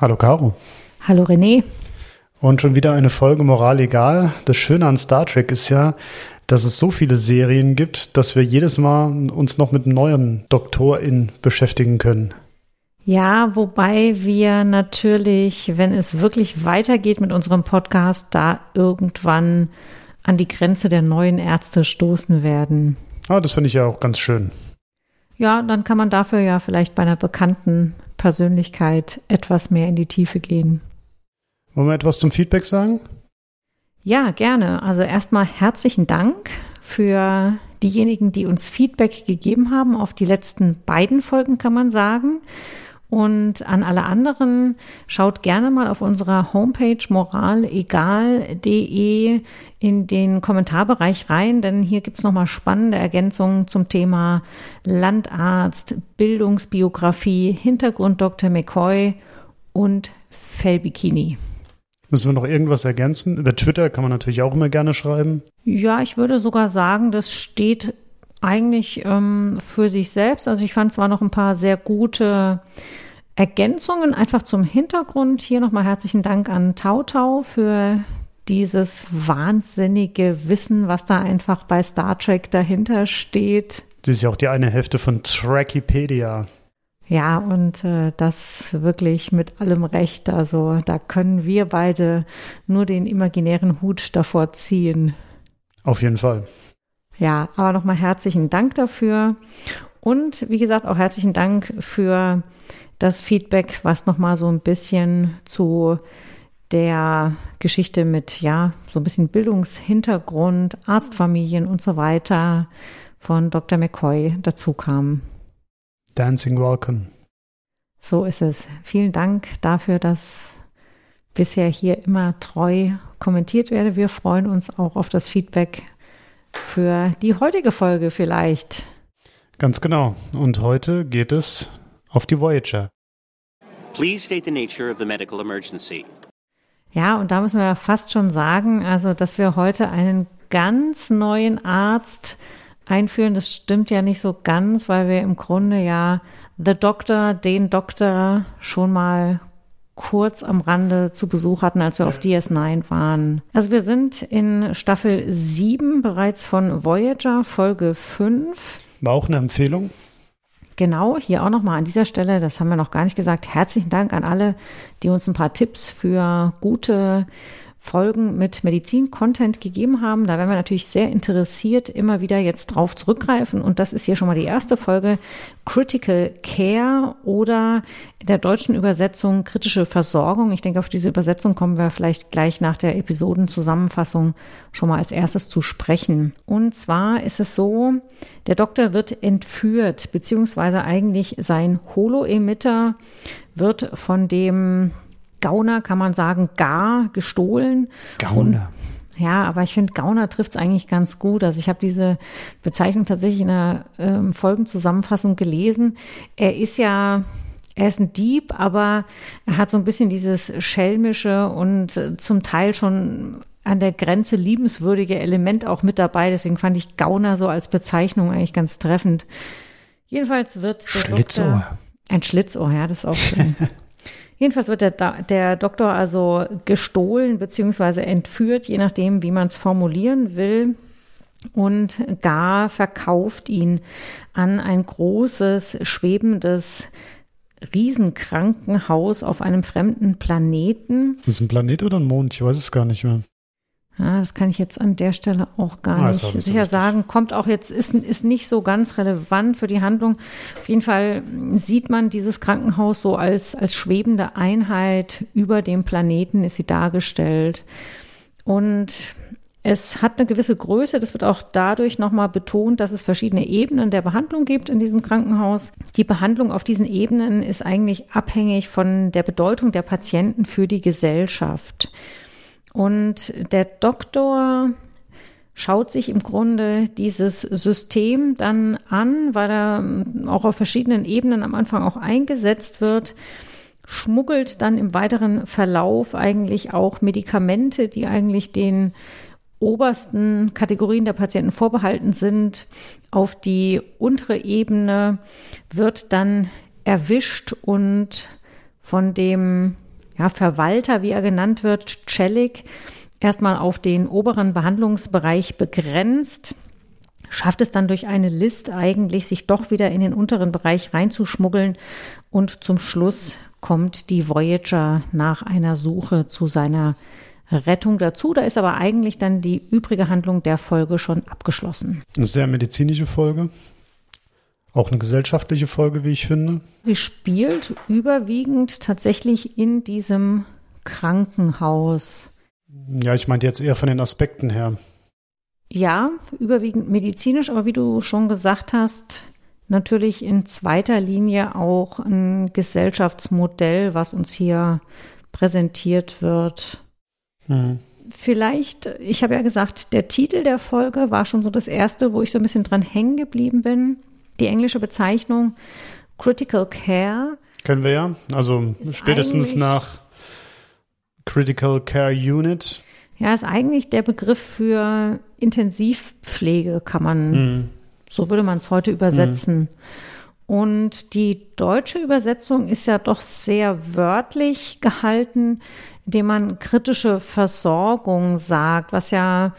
Hallo Caro. Hallo René. Und schon wieder eine Folge Moral egal. Das Schöne an Star Trek ist ja, dass es so viele Serien gibt, dass wir jedes Mal uns noch mit einem neuen Doktorin beschäftigen können. Ja, wobei wir natürlich, wenn es wirklich weitergeht mit unserem Podcast, da irgendwann an die Grenze der neuen Ärzte stoßen werden. Ah, das finde ich ja auch ganz schön. Ja, dann kann man dafür ja vielleicht bei einer bekannten Persönlichkeit etwas mehr in die Tiefe gehen. Wollen wir etwas zum Feedback sagen? Ja, gerne. Also erstmal herzlichen Dank für diejenigen, die uns Feedback gegeben haben auf die letzten beiden Folgen, kann man sagen. Und an alle anderen, schaut gerne mal auf unserer Homepage moralegal.de in den Kommentarbereich rein, denn hier gibt's nochmal spannende Ergänzungen zum Thema Landarzt, Bildungsbiografie, Hintergrund Dr. McCoy und Fellbikini. Müssen wir noch irgendwas ergänzen? Über Twitter kann man natürlich auch immer gerne schreiben. Ja, ich würde sogar sagen, das steht eigentlich ähm, für sich selbst. Also ich fand zwar noch ein paar sehr gute Ergänzungen einfach zum Hintergrund. Hier nochmal herzlichen Dank an Tautau für dieses wahnsinnige Wissen, was da einfach bei Star Trek dahinter steht. Das ist ja auch die eine Hälfte von Trackipedia. Ja, und äh, das wirklich mit allem Recht. Also da können wir beide nur den imaginären Hut davor ziehen. Auf jeden Fall. Ja, aber nochmal herzlichen Dank dafür. Und wie gesagt, auch herzlichen Dank für das Feedback, was nochmal so ein bisschen zu der Geschichte mit, ja, so ein bisschen Bildungshintergrund, Arztfamilien und so weiter von Dr. McCoy dazu kam. Dancing Welcome. So ist es. Vielen Dank dafür, dass bisher hier immer treu kommentiert werde. Wir freuen uns auch auf das Feedback für die heutige Folge vielleicht. Ganz genau. Und heute geht es auf die Voyager. Please state the nature of the medical emergency. Ja, und da müssen wir fast schon sagen, also, dass wir heute einen ganz neuen Arzt einführen. Das stimmt ja nicht so ganz, weil wir im Grunde ja The Doctor, den Doktor schon mal kurz am Rande zu Besuch hatten, als wir auf DS9 waren. Also wir sind in Staffel 7 bereits von Voyager, Folge 5. War auch eine Empfehlung. Genau, hier auch nochmal an dieser Stelle, das haben wir noch gar nicht gesagt, herzlichen Dank an alle, die uns ein paar Tipps für gute Folgen mit Medizin-Content gegeben haben. Da werden wir natürlich sehr interessiert immer wieder jetzt drauf zurückgreifen. Und das ist hier schon mal die erste Folge Critical Care oder in der deutschen Übersetzung kritische Versorgung. Ich denke, auf diese Übersetzung kommen wir vielleicht gleich nach der Episodenzusammenfassung schon mal als erstes zu sprechen. Und zwar ist es so, der Doktor wird entführt, beziehungsweise eigentlich sein Holo-Emitter wird von dem Gauner kann man sagen, gar gestohlen. Gauner. Und, ja, aber ich finde, Gauner trifft es eigentlich ganz gut. Also ich habe diese Bezeichnung tatsächlich in der ähm, Folgenzusammenfassung gelesen. Er ist ja er ist ein Dieb, aber er hat so ein bisschen dieses schelmische und äh, zum Teil schon an der Grenze liebenswürdige Element auch mit dabei. Deswegen fand ich Gauner so als Bezeichnung eigentlich ganz treffend. Jedenfalls wird der Schlitzohr. Doktor, ein Schlitzohr, ja, das ist auch schön. Jedenfalls wird der, der Doktor also gestohlen bzw. entführt, je nachdem, wie man es formulieren will. Und Gar verkauft ihn an ein großes, schwebendes Riesenkrankenhaus auf einem fremden Planeten. Ist ein Planet oder ein Mond? Ich weiß es gar nicht mehr. Ja, das kann ich jetzt an der Stelle auch gar Ah, nicht so sicher wichtig. sagen. Kommt auch jetzt, ist, ist nicht so ganz relevant für die Handlung. Auf jeden Fall sieht man dieses Krankenhaus so als, als schwebende Einheit über dem Planeten ist sie dargestellt. Und es hat eine gewisse Größe. Das wird auch dadurch nochmal betont, dass es verschiedene Ebenen der Behandlung gibt in diesem Krankenhaus. Die Behandlung auf diesen Ebenen ist eigentlich abhängig von der Bedeutung der Patienten für die Gesellschaft. Und der Doktor schaut sich im Grunde dieses System dann an, weil er ähm, auch auf verschiedenen Ebenen am Anfang auch eingesetzt wird, schmuggelt dann im weiteren Verlauf eigentlich auch Medikamente, die eigentlich den obersten Kategorien der Patienten vorbehalten sind, auf die untere Ebene, wird dann erwischt und von dem ja, Verwalter, wie er genannt wird, Celik, erstmal auf den oberen Behandlungsbereich begrenzt, schafft es dann durch eine List eigentlich, sich doch wieder in den unteren Bereich reinzuschmuggeln und zum Schluss kommt die Voyager nach einer Suche zu seiner Rettung dazu. Da ist aber eigentlich dann die übrige Handlung der Folge schon abgeschlossen. Eine sehr medizinische Folge. Auch eine gesellschaftliche Folge, wie ich finde. Sie spielt überwiegend tatsächlich in diesem Krankenhaus. Ja, ich meinte jetzt eher von den Aspekten her. Ja, überwiegend medizinisch, aber wie du schon gesagt hast, natürlich in zweiter Linie auch ein Gesellschaftsmodell, was uns hier präsentiert wird. Hm. Vielleicht, ich habe ja gesagt, der Titel der Folge war schon so das erste, wo ich so ein bisschen dran hängen geblieben bin. Die englische Bezeichnung Critical Care. Können wir ja. Also spätestens nach Critical Care Unit. Ja, ist eigentlich der Begriff für Intensivpflege, kann man, mhm. so würde man es heute übersetzen. Mhm. Und die deutsche Übersetzung ist ja doch sehr wörtlich gehalten, indem man kritische Versorgung sagt, was ja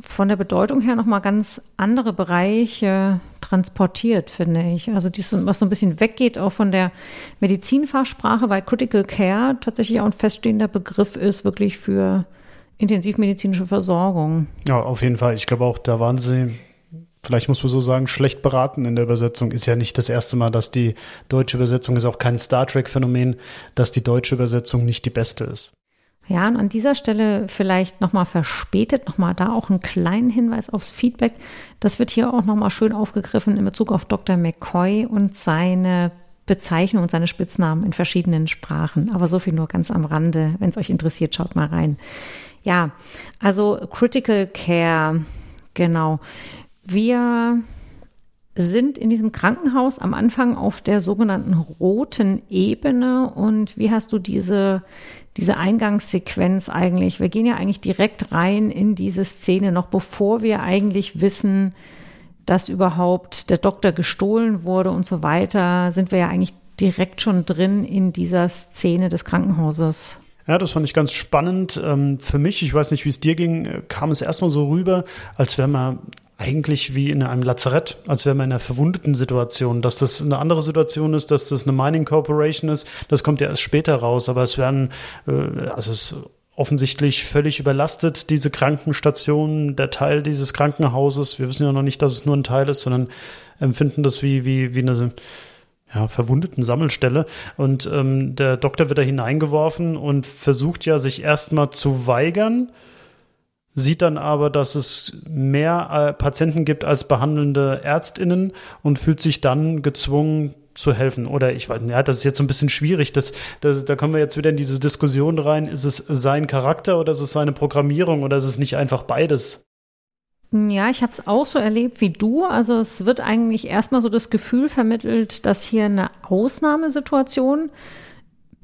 von der Bedeutung her nochmal ganz andere Bereiche transportiert, finde ich. Also dies, was so ein bisschen weggeht auch von der Medizinfachsprache, weil Critical Care tatsächlich auch ein feststehender Begriff ist, wirklich für intensivmedizinische Versorgung. Ja, auf jeden Fall. Ich glaube auch, da waren sie, vielleicht muss man so sagen, schlecht beraten in der Übersetzung. Ist ja nicht das erste Mal, dass die deutsche Übersetzung ist auch kein Star Trek-Phänomen, dass die deutsche Übersetzung nicht die beste ist. Ja, und an dieser Stelle vielleicht nochmal verspätet, nochmal da auch einen kleinen Hinweis aufs Feedback. Das wird hier auch nochmal schön aufgegriffen in Bezug auf Dr. McCoy und seine Bezeichnung und seine Spitznamen in verschiedenen Sprachen. Aber so viel nur ganz am Rande. Wenn es euch interessiert, schaut mal rein. Ja, also Critical Care, genau. Wir sind in diesem Krankenhaus am Anfang auf der sogenannten roten Ebene. Und wie hast du diese, diese Eingangssequenz eigentlich? Wir gehen ja eigentlich direkt rein in diese Szene, noch bevor wir eigentlich wissen, dass überhaupt der Doktor gestohlen wurde und so weiter, sind wir ja eigentlich direkt schon drin in dieser Szene des Krankenhauses. Ja, das fand ich ganz spannend. Ähm, für mich, ich weiß nicht, wie es dir ging, kam es erstmal so rüber, als wäre man eigentlich wie in einem Lazarett, als wäre man in einer verwundeten Situation. Dass das eine andere Situation ist, dass das eine Mining Corporation ist, das kommt ja erst später raus. Aber es werden, äh, also es offensichtlich völlig überlastet, diese Krankenstation, der Teil dieses Krankenhauses. Wir wissen ja noch nicht, dass es nur ein Teil ist, sondern empfinden das wie, wie, wie eine ja, verwundeten Sammelstelle. Und ähm, der Doktor wird da hineingeworfen und versucht ja, sich erstmal zu weigern, sieht dann aber, dass es mehr äh, Patienten gibt als behandelnde Ärztinnen und fühlt sich dann gezwungen zu helfen. Oder ich weiß, ja, das ist jetzt so ein bisschen schwierig. Das, das, da kommen wir jetzt wieder in diese Diskussion rein. Ist es sein Charakter oder ist es seine Programmierung oder ist es nicht einfach beides? Ja, ich habe es auch so erlebt wie du. Also es wird eigentlich erstmal so das Gefühl vermittelt, dass hier eine Ausnahmesituation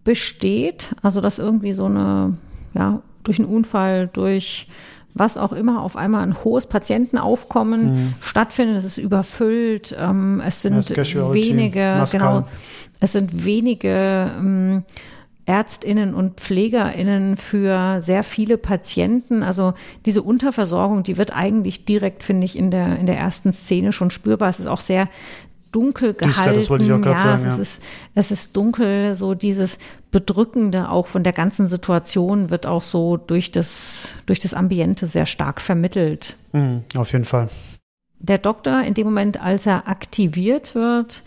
besteht. Also dass irgendwie so eine, ja, durch einen Unfall, durch was auch immer auf einmal ein hohes Patientenaufkommen mhm. stattfindet. Es ist überfüllt. Ähm, es sind wenige, Maskan. genau, es sind wenige ähm, Ärztinnen und Pflegerinnen für sehr viele Patienten. Also diese Unterversorgung, die wird eigentlich direkt, finde ich, in der, in der ersten Szene schon spürbar. Es ist auch sehr dunkel gehalten. Düster, das wollte ich auch ja, sagen. Es, ja. ist, es ist dunkel, so dieses Bedrückende auch von der ganzen Situation wird auch so durch das, durch das Ambiente sehr stark vermittelt. Mhm, auf jeden Fall. Der Doktor, in dem Moment, als er aktiviert wird,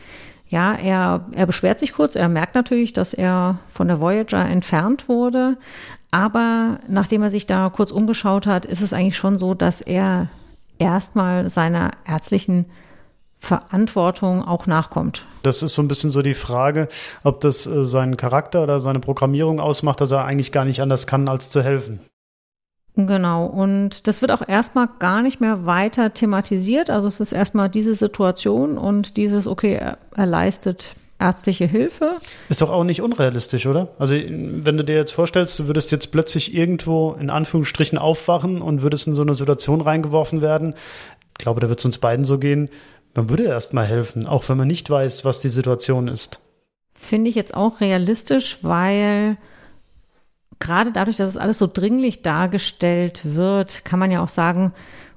ja, er, er beschwert sich kurz, er merkt natürlich, dass er von der Voyager entfernt wurde, aber nachdem er sich da kurz umgeschaut hat, ist es eigentlich schon so, dass er erstmal seiner ärztlichen Verantwortung auch nachkommt. Das ist so ein bisschen so die Frage, ob das äh, seinen Charakter oder seine Programmierung ausmacht, dass er eigentlich gar nicht anders kann, als zu helfen. Genau, und das wird auch erstmal gar nicht mehr weiter thematisiert. Also es ist erstmal diese Situation und dieses, okay, er, er leistet ärztliche Hilfe. Ist doch auch nicht unrealistisch, oder? Also wenn du dir jetzt vorstellst, du würdest jetzt plötzlich irgendwo in Anführungsstrichen aufwachen und würdest in so eine Situation reingeworfen werden, ich glaube, da wird es uns beiden so gehen, man würde erstmal helfen, auch wenn man nicht weiß, was die Situation ist. Finde ich jetzt auch realistisch, weil gerade dadurch, dass es alles so dringlich dargestellt wird, kann man ja auch sagen,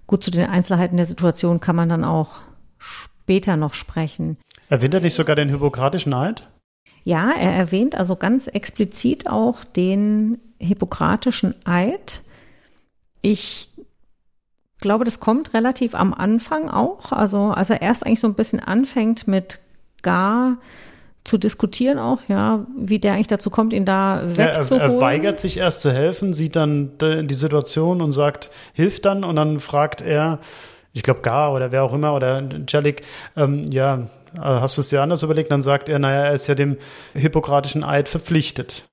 gut, zu den Einzelheiten der Situation kann man dann auch später noch sprechen. Erwähnt er nicht sogar den Hippokratischen Eid? Ja, er erwähnt also ganz explizit auch den Hippokratischen Eid. Ich glaube, das kommt relativ am Anfang auch. Also als er erst eigentlich so ein bisschen anfängt mit gar zu diskutieren auch, ja, wie der eigentlich dazu kommt, ihn da wegzuholen. Ja, er, er, weigert sich erst zu helfen, sieht dann die Situation und sagt, hilf dann und dann fragt er, ich glaube Gar oder wer auch immer oder Jellic, ähm, ja, hast du es dir anders überlegt? Dann sagt er, naja, er ist ja dem hippokratischen Eid verpflichtet.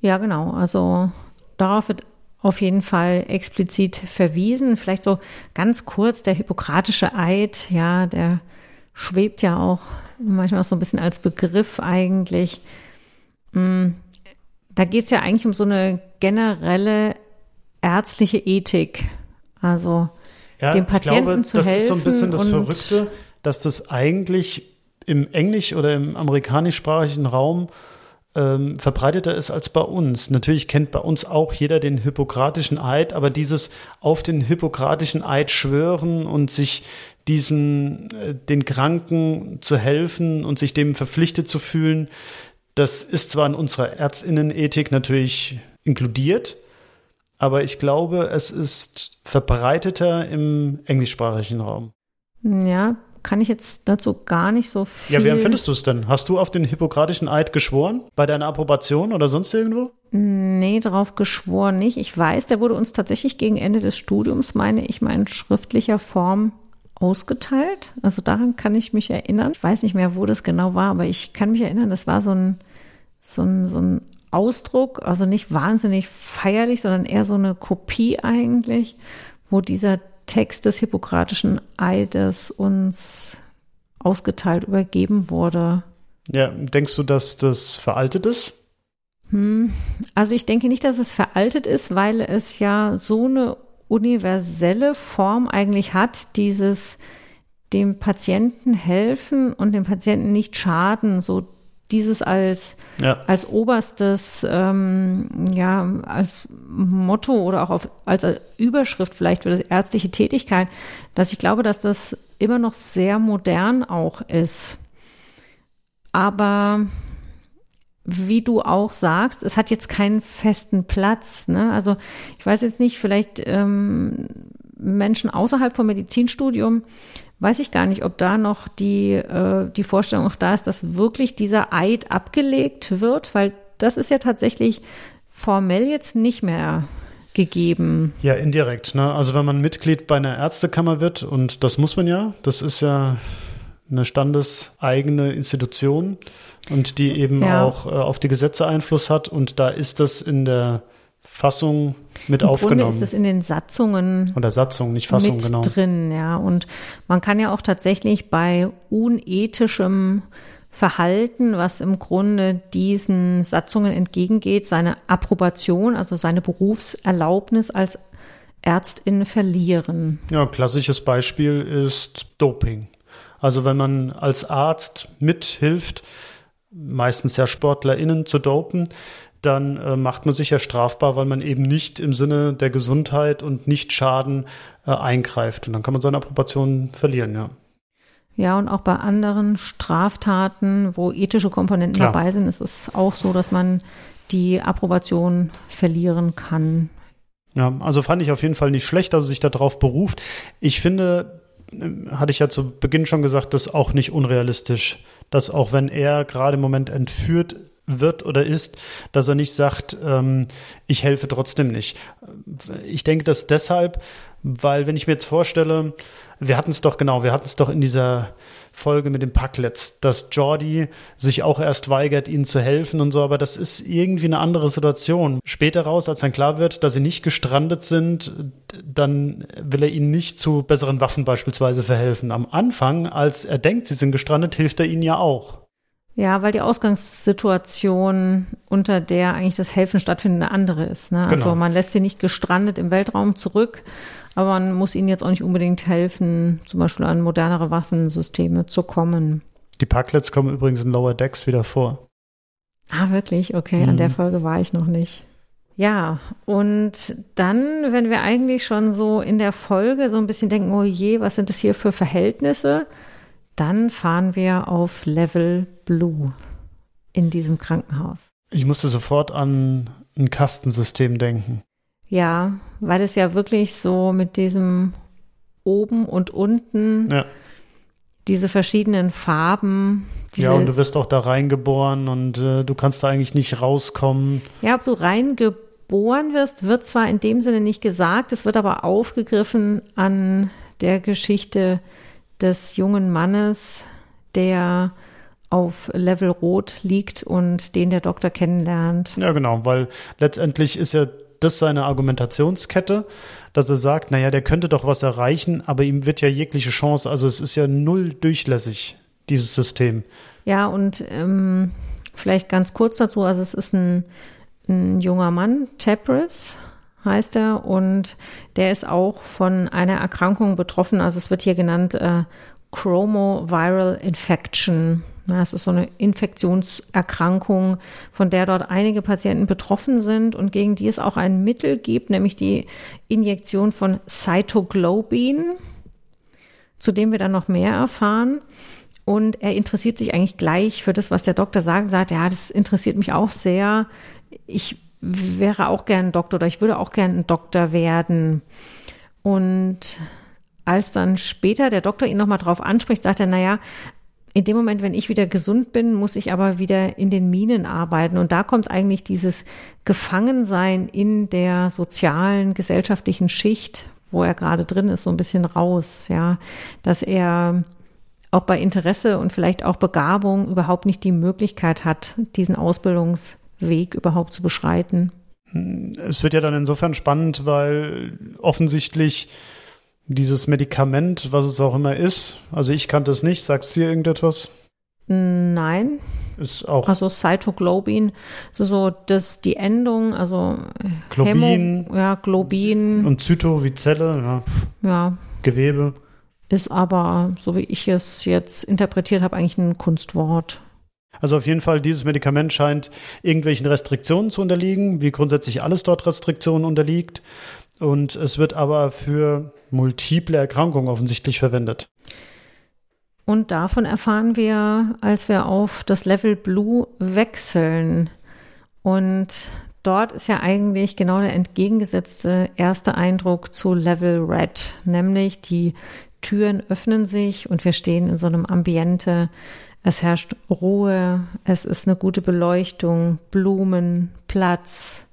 Ja, genau. Also darauf wird auf jeden Fall explizit verwiesen. Vielleicht so ganz kurz, der hippokratische Eid, ja, der schwebt ja auch manchmal auch so ein bisschen als Begriff eigentlich. Mm, da geht es ja eigentlich um so eine generelle ärztliche Ethik. Also ja, dem Patienten glaube, zu das helfen. Das ist so ein bisschen das Verrückte, dass das eigentlich im englisch- oder im amerikanischsprachigen Raum ähm, verbreiteter ist als bei uns. Natürlich kennt bei uns auch jeder den hippokratischen Eid, aber dieses auf den hippokratischen Eid schwören und sich diesen, äh, den Kranken zu helfen und sich dem verpflichtet zu fühlen, das ist zwar in unserer Ärztinnenethik natürlich inkludiert, aber ich glaube, es ist verbreiteter im englischsprachigen Raum. Ja, kann ich jetzt dazu gar nicht so viel. Ja, wie empfindest du es denn? Hast du auf den hippokratischen Eid geschworen? Bei deiner Approbation oder sonst irgendwo? Nee, darauf geschworen nicht. Ich weiß, der wurde uns tatsächlich gegen Ende des Studiums, meine ich mal, in schriftlicher Form ausgeteilt. Also daran kann ich mich erinnern. Ich weiß nicht mehr, wo das genau war, aber ich kann mich erinnern, das war so ein, so ein, so ein Ausdruck, also nicht wahnsinnig feierlich, sondern eher so eine Kopie eigentlich, wo dieser Text des hippokratischen Eides uns ausgeteilt, übergeben wurde. Ja, denkst du, dass das veraltet ist? Hm, also ich denke nicht, dass es veraltet ist, weil es ja so eine universelle Form eigentlich hat, dieses dem Patienten helfen und dem Patienten nicht schaden, so dieses als, ja. als oberstes, ähm, ja, als Motto oder auch auf, als Überschrift vielleicht für die ärztliche Tätigkeit, dass ich glaube, dass das immer noch sehr modern auch ist. Aber wie du auch sagst, es hat jetzt keinen festen Platz. Ne? Also ich weiß jetzt nicht, vielleicht ähm, Menschen außerhalb vom Medizinstudium weiß ich gar nicht, ob da noch die, äh, die Vorstellung auch da ist, dass wirklich dieser Eid abgelegt wird, weil das ist ja tatsächlich formell jetzt nicht mehr gegeben. Ja, indirekt. Ne? Also wenn man Mitglied bei einer Ärztekammer wird, und das muss man ja, das ist ja eine standeseigene Institution und die eben ja. auch äh, auf die Gesetze Einfluss hat. Und da ist das in der Fassung mit Im aufgenommen. Grunde ist es in den Satzungen oder Satzung, nicht Fassung mit genau drin, ja. Und man kann ja auch tatsächlich bei unethischem Verhalten, was im Grunde diesen Satzungen entgegengeht, seine Approbation, also seine Berufserlaubnis als Ärztin verlieren. Ja, klassisches Beispiel ist Doping. Also wenn man als Arzt mithilft, meistens ja SportlerInnen zu dopen, dann äh, macht man sich ja strafbar, weil man eben nicht im Sinne der Gesundheit und nicht Schaden äh, eingreift. Und dann kann man seine Approbation verlieren, ja. Ja, und auch bei anderen Straftaten, wo ethische Komponenten Klar. dabei sind, ist es auch so, dass man die Approbation verlieren kann. Ja, also fand ich auf jeden Fall nicht schlecht, dass er sich darauf beruft. Ich finde, äh, hatte ich ja zu Beginn schon gesagt, das ist auch nicht unrealistisch, dass auch wenn er gerade im Moment entführt wird oder ist, dass er nicht sagt, ähm, ich helfe trotzdem nicht. Ich denke das deshalb, weil wenn ich mir jetzt vorstelle, wir hatten es doch genau, wir hatten es doch in dieser Folge mit dem Packlets, dass Jordi sich auch erst weigert, ihnen zu helfen und so, aber das ist irgendwie eine andere Situation. Später raus, als dann klar wird, dass sie nicht gestrandet sind, dann will er ihnen nicht zu besseren Waffen beispielsweise verhelfen. Am Anfang, als er denkt, sie sind gestrandet, hilft er ihnen ja auch. Ja, weil die Ausgangssituation, unter der eigentlich das Helfen stattfindet, eine andere ist. Ne? Also genau. man lässt sie nicht gestrandet im Weltraum zurück, aber man muss ihnen jetzt auch nicht unbedingt helfen, zum Beispiel an modernere Waffensysteme zu kommen. Die Parklets kommen übrigens in Lower Decks wieder vor. Ah, wirklich? Okay, mhm. an der mhm. Folge war ich noch nicht. Ja, und dann, wenn wir eigentlich schon so in der Folge so ein bisschen denken, oh je, was sind das hier für Verhältnisse, dann fahren wir auf Level Blue in diesem Krankenhaus. Ich musste sofort an ein Kastensystem denken. Ja, weil es ja wirklich so mit diesem oben und unten Ja. diese verschiedenen Farben. Diese, ja, und du wirst auch da reingeboren und äh, du kannst da eigentlich nicht rauskommen. Ja, ob du reingeboren wirst, wird zwar in dem Sinne nicht gesagt, es wird aber aufgegriffen an der Geschichte des jungen Mannes, der auf Level Rot liegt und den der Doktor kennenlernt. Ja, genau, weil letztendlich ist ja das seine Argumentationskette, dass er sagt, naja, der könnte doch was erreichen, aber ihm wird ja jegliche Chance, also es ist ja null durchlässig, dieses System. Ja, und ähm, vielleicht ganz kurz dazu, also es ist ein, ein junger Mann, Tabris heißt er, und der ist auch von einer Erkrankung betroffen, also es wird hier genannt äh, Chromoviral Infection. Na, es ist so eine Infektionserkrankung, von der dort einige Patienten betroffen sind und gegen die es auch ein Mittel gibt, nämlich die Injektion von Cytoglobin, zu dem wir dann noch mehr erfahren. Und er interessiert sich eigentlich gleich für das, was der Doktor sagt, sagt, ja, das interessiert mich auch sehr. Ich wäre auch gern Doktor oder ich würde auch gern ein Doktor werden. Und als dann später der Doktor ihn nochmal drauf anspricht, sagt er, naja, in dem Moment, wenn ich wieder gesund bin, muss ich aber wieder in den Minen arbeiten. Und da kommt eigentlich dieses Gefangensein in der sozialen, gesellschaftlichen Schicht, wo er gerade drin ist, so ein bisschen raus, ja, dass er auch bei Interesse und vielleicht auch Begabung überhaupt nicht die Möglichkeit hat, diesen Ausbildungsweg überhaupt zu beschreiten. Es wird ja dann insofern spannend, weil offensichtlich dieses Medikament, was es auch immer ist, also ich kannte es nicht, sagst du dir irgendetwas? Nein. Ist auch Also Cytoglobin, so, so das, die Endung, also Globin. Hämo, ja, Globin, und Zyto wie Zelle, ja, ja, Gewebe. ist aber, so wie ich es jetzt interpretiert habe, eigentlich ein Kunstwort. Also auf jeden Fall, dieses Medikament scheint irgendwelchen Restriktionen zu unterliegen, wie grundsätzlich alles dort Restriktionen unterliegt. Und es wird aber für multiple Erkrankungen offensichtlich verwendet. Und davon erfahren wir, als wir auf das Level Blue wechseln. Und dort ist ja eigentlich genau der entgegengesetzte erste Eindruck zu Level Red, nämlich die Türen öffnen sich und wir stehen in so einem Ambiente. Es herrscht Ruhe, es ist eine gute Beleuchtung, Blumen, Platz.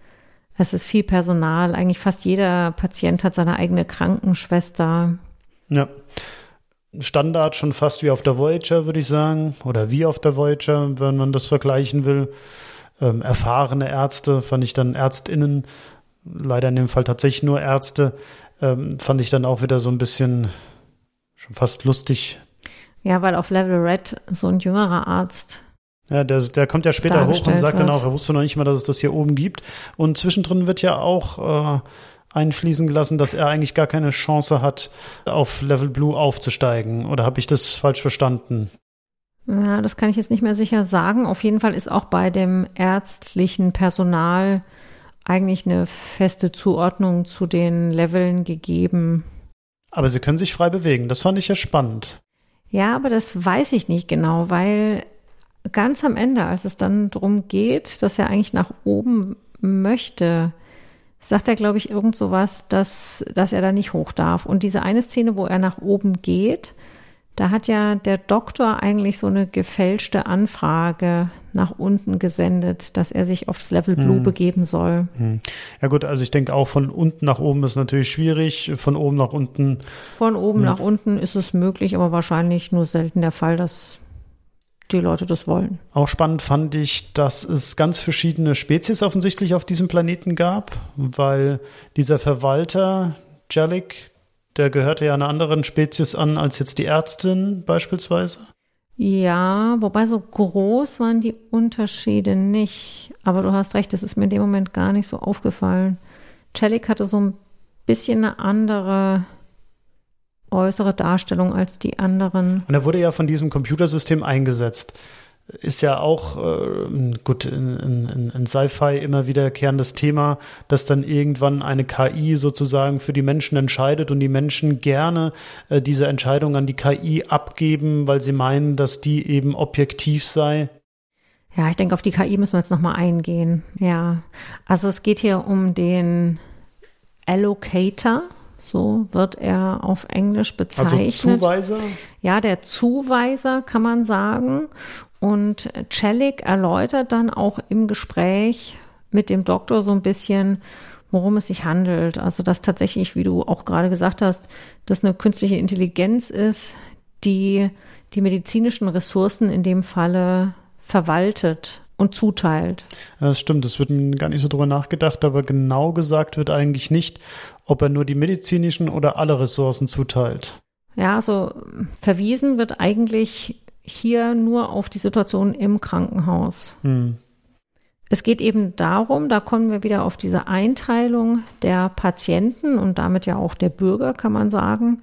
Es ist viel Personal. Eigentlich fast jeder Patient hat seine eigene Krankenschwester. Ja. Standard schon fast wie auf der Voyager, würde ich sagen. Oder wie auf der Voyager, wenn man das vergleichen will. Ähm, erfahrene Ärzte, fand ich dann ÄrztInnen, leider in dem Fall tatsächlich nur Ärzte, ähm, fand ich dann auch wieder so ein bisschen schon fast lustig. Ja, weil auf Level Red so ein jüngerer Arzt Ja, der, der kommt ja später hoch und sagt dann wird. auch, er wusste noch nicht mal, dass es das hier oben gibt. Und zwischendrin wird ja auch äh, einfließen gelassen, dass er eigentlich gar keine Chance hat, auf Level Blue aufzusteigen. Oder habe ich das falsch verstanden? Ja, das kann ich jetzt nicht mehr sicher sagen. Auf jeden Fall ist auch bei dem ärztlichen Personal eigentlich eine feste Zuordnung zu den Leveln gegeben. Aber sie können sich frei bewegen. Das fand ich ja spannend. Ja, aber das weiß ich nicht genau, weil ganz am Ende, als es dann darum geht, dass er eigentlich nach oben möchte, sagt er, glaube ich, irgend sowas, dass, dass er da nicht hoch darf. Und diese eine Szene, wo er nach oben geht, da hat ja der Doktor eigentlich so eine gefälschte Anfrage nach unten gesendet, dass er sich auf das Level Blue begeben soll. Ja gut, also ich denke auch von unten nach oben ist natürlich schwierig. Von oben nach unten, Von oben nach unten ist es möglich, aber wahrscheinlich nur selten der Fall, dass die Leute das wollen. auch spannend fand ich, dass es ganz verschiedene Spezies offensichtlich auf diesem Planeten gab, weil dieser Verwalter, Jellic, der gehörte ja einer anderen Spezies an als jetzt die Ärztin beispielsweise. Ja, wobei so groß waren die Unterschiede nicht. Aber du hast recht, das ist mir in dem Moment gar nicht so aufgefallen. Celik hatte so ein bisschen eine andere äußere Darstellung als die anderen. Und er wurde ja von diesem Computersystem eingesetzt. Ist ja auch äh, gut in, in, in Sci-Fi immer wiederkehrendes Thema, dass dann irgendwann eine KI sozusagen für die Menschen entscheidet und die Menschen gerne äh, diese Entscheidung an die KI abgeben, weil sie meinen, dass die eben objektiv sei. Ja, ich denke, auf die KI müssen wir jetzt nochmal eingehen. Ja, also es geht hier um den Allocator, so wird er auf Englisch bezeichnet. Also Zuweiser? Ja, der Zuweiser kann man sagen. Und Celik erläutert dann auch im Gespräch mit dem Doktor so ein bisschen, worum es sich handelt. Also, dass tatsächlich, wie du auch gerade gesagt hast, dass eine künstliche Intelligenz ist, die die medizinischen Ressourcen in dem Falle verwaltet und zuteilt. Das stimmt, es wird gar nicht so drüber nachgedacht, aber genau gesagt wird eigentlich nicht, ob er nur die medizinischen oder alle Ressourcen zuteilt. Ja, also verwiesen wird eigentlich hier nur auf die Situation im Krankenhaus. Hm. Es geht eben darum, da kommen wir wieder auf diese Einteilung der Patienten und damit ja auch der Bürger, kann man sagen,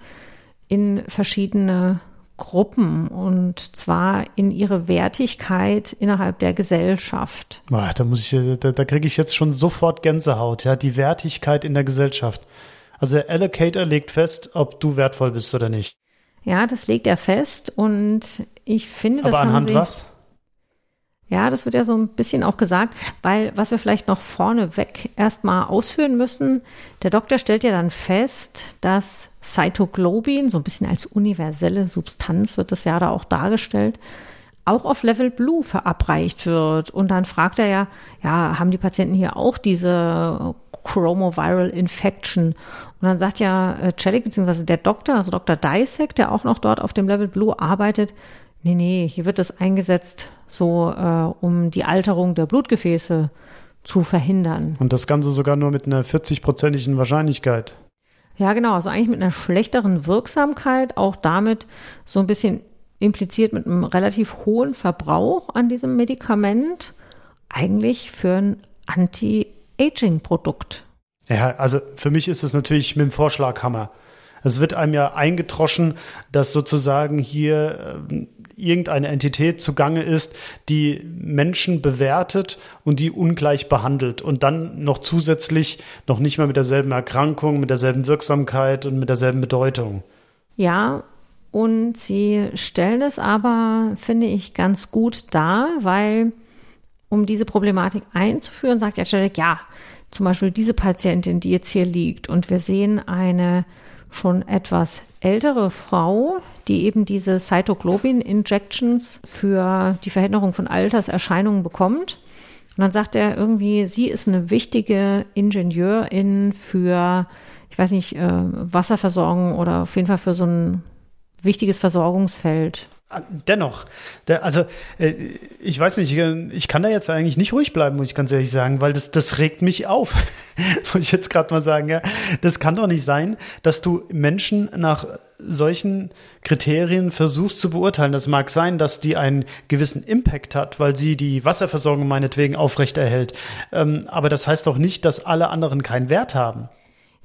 in verschiedene Gruppen und zwar in ihre Wertigkeit innerhalb der Gesellschaft. Boah, da muss ich, da, da kriege ich jetzt schon sofort Gänsehaut, ja, die Wertigkeit in der Gesellschaft. Also der Allocator legt fest, ob du wertvoll bist oder nicht. Ja, das legt er fest und ich finde, das Aber anhand sie, was? Ja, das wird ja so ein bisschen auch gesagt, weil was wir vielleicht noch vorneweg erstmal ausführen müssen, der Doktor stellt ja dann fest, dass Cytoglobin, so ein bisschen als universelle Substanz wird das ja da auch dargestellt, auch auf Level Blue verabreicht wird. Und dann fragt er ja, ja, haben die Patienten hier auch diese Chromoviral Infection? Und dann sagt ja äh, beziehungsweise der Doktor, also Dr. Dysek, der auch noch dort auf dem Level Blue arbeitet, nee, nee, hier wird das eingesetzt, so äh, um die Alterung der Blutgefäße zu verhindern. Und das Ganze sogar nur mit einer 40-prozentigen Wahrscheinlichkeit. Ja, genau, also eigentlich mit einer schlechteren Wirksamkeit, auch damit so ein bisschen impliziert mit einem relativ hohen Verbrauch an diesem Medikament, eigentlich für ein Anti-Aging-Produkt. Ja, also für mich ist es natürlich mit dem Vorschlaghammer. Es wird einem ja eingetroschen, dass sozusagen hier äh, irgendeine Entität zugange ist, die Menschen bewertet und die ungleich behandelt und dann noch zusätzlich noch nicht mal mit derselben Erkrankung, mit derselben Wirksamkeit und mit derselben Bedeutung. Ja, und sie stellen es aber, finde ich, ganz gut dar, weil um diese Problematik einzuführen, sagt ja Jarek, ja, zum Beispiel diese Patientin, die jetzt hier liegt und wir sehen eine schon etwas ältere Frau, die eben diese Cytoglobin-Injections für die Verhinderung von Alterserscheinungen bekommt. Und dann sagt er irgendwie, sie ist eine wichtige Ingenieurin für, ich weiß nicht, äh, Wasserversorgung oder auf jeden Fall für so ein wichtiges Versorgungsfeld. Dennoch, der, also äh, ich weiß nicht, ich kann da jetzt eigentlich nicht ruhig bleiben, muss ich ganz ehrlich sagen, weil das, das regt mich auf, muss ich jetzt gerade mal sagen. Ja. Das kann doch nicht sein, dass du Menschen nach solchen Kriterien versuchst zu beurteilen. Das mag sein, dass die einen gewissen Impact hat, weil sie die Wasserversorgung meinetwegen aufrechterhält. Ähm, aber das heißt doch nicht, dass alle anderen keinen Wert haben.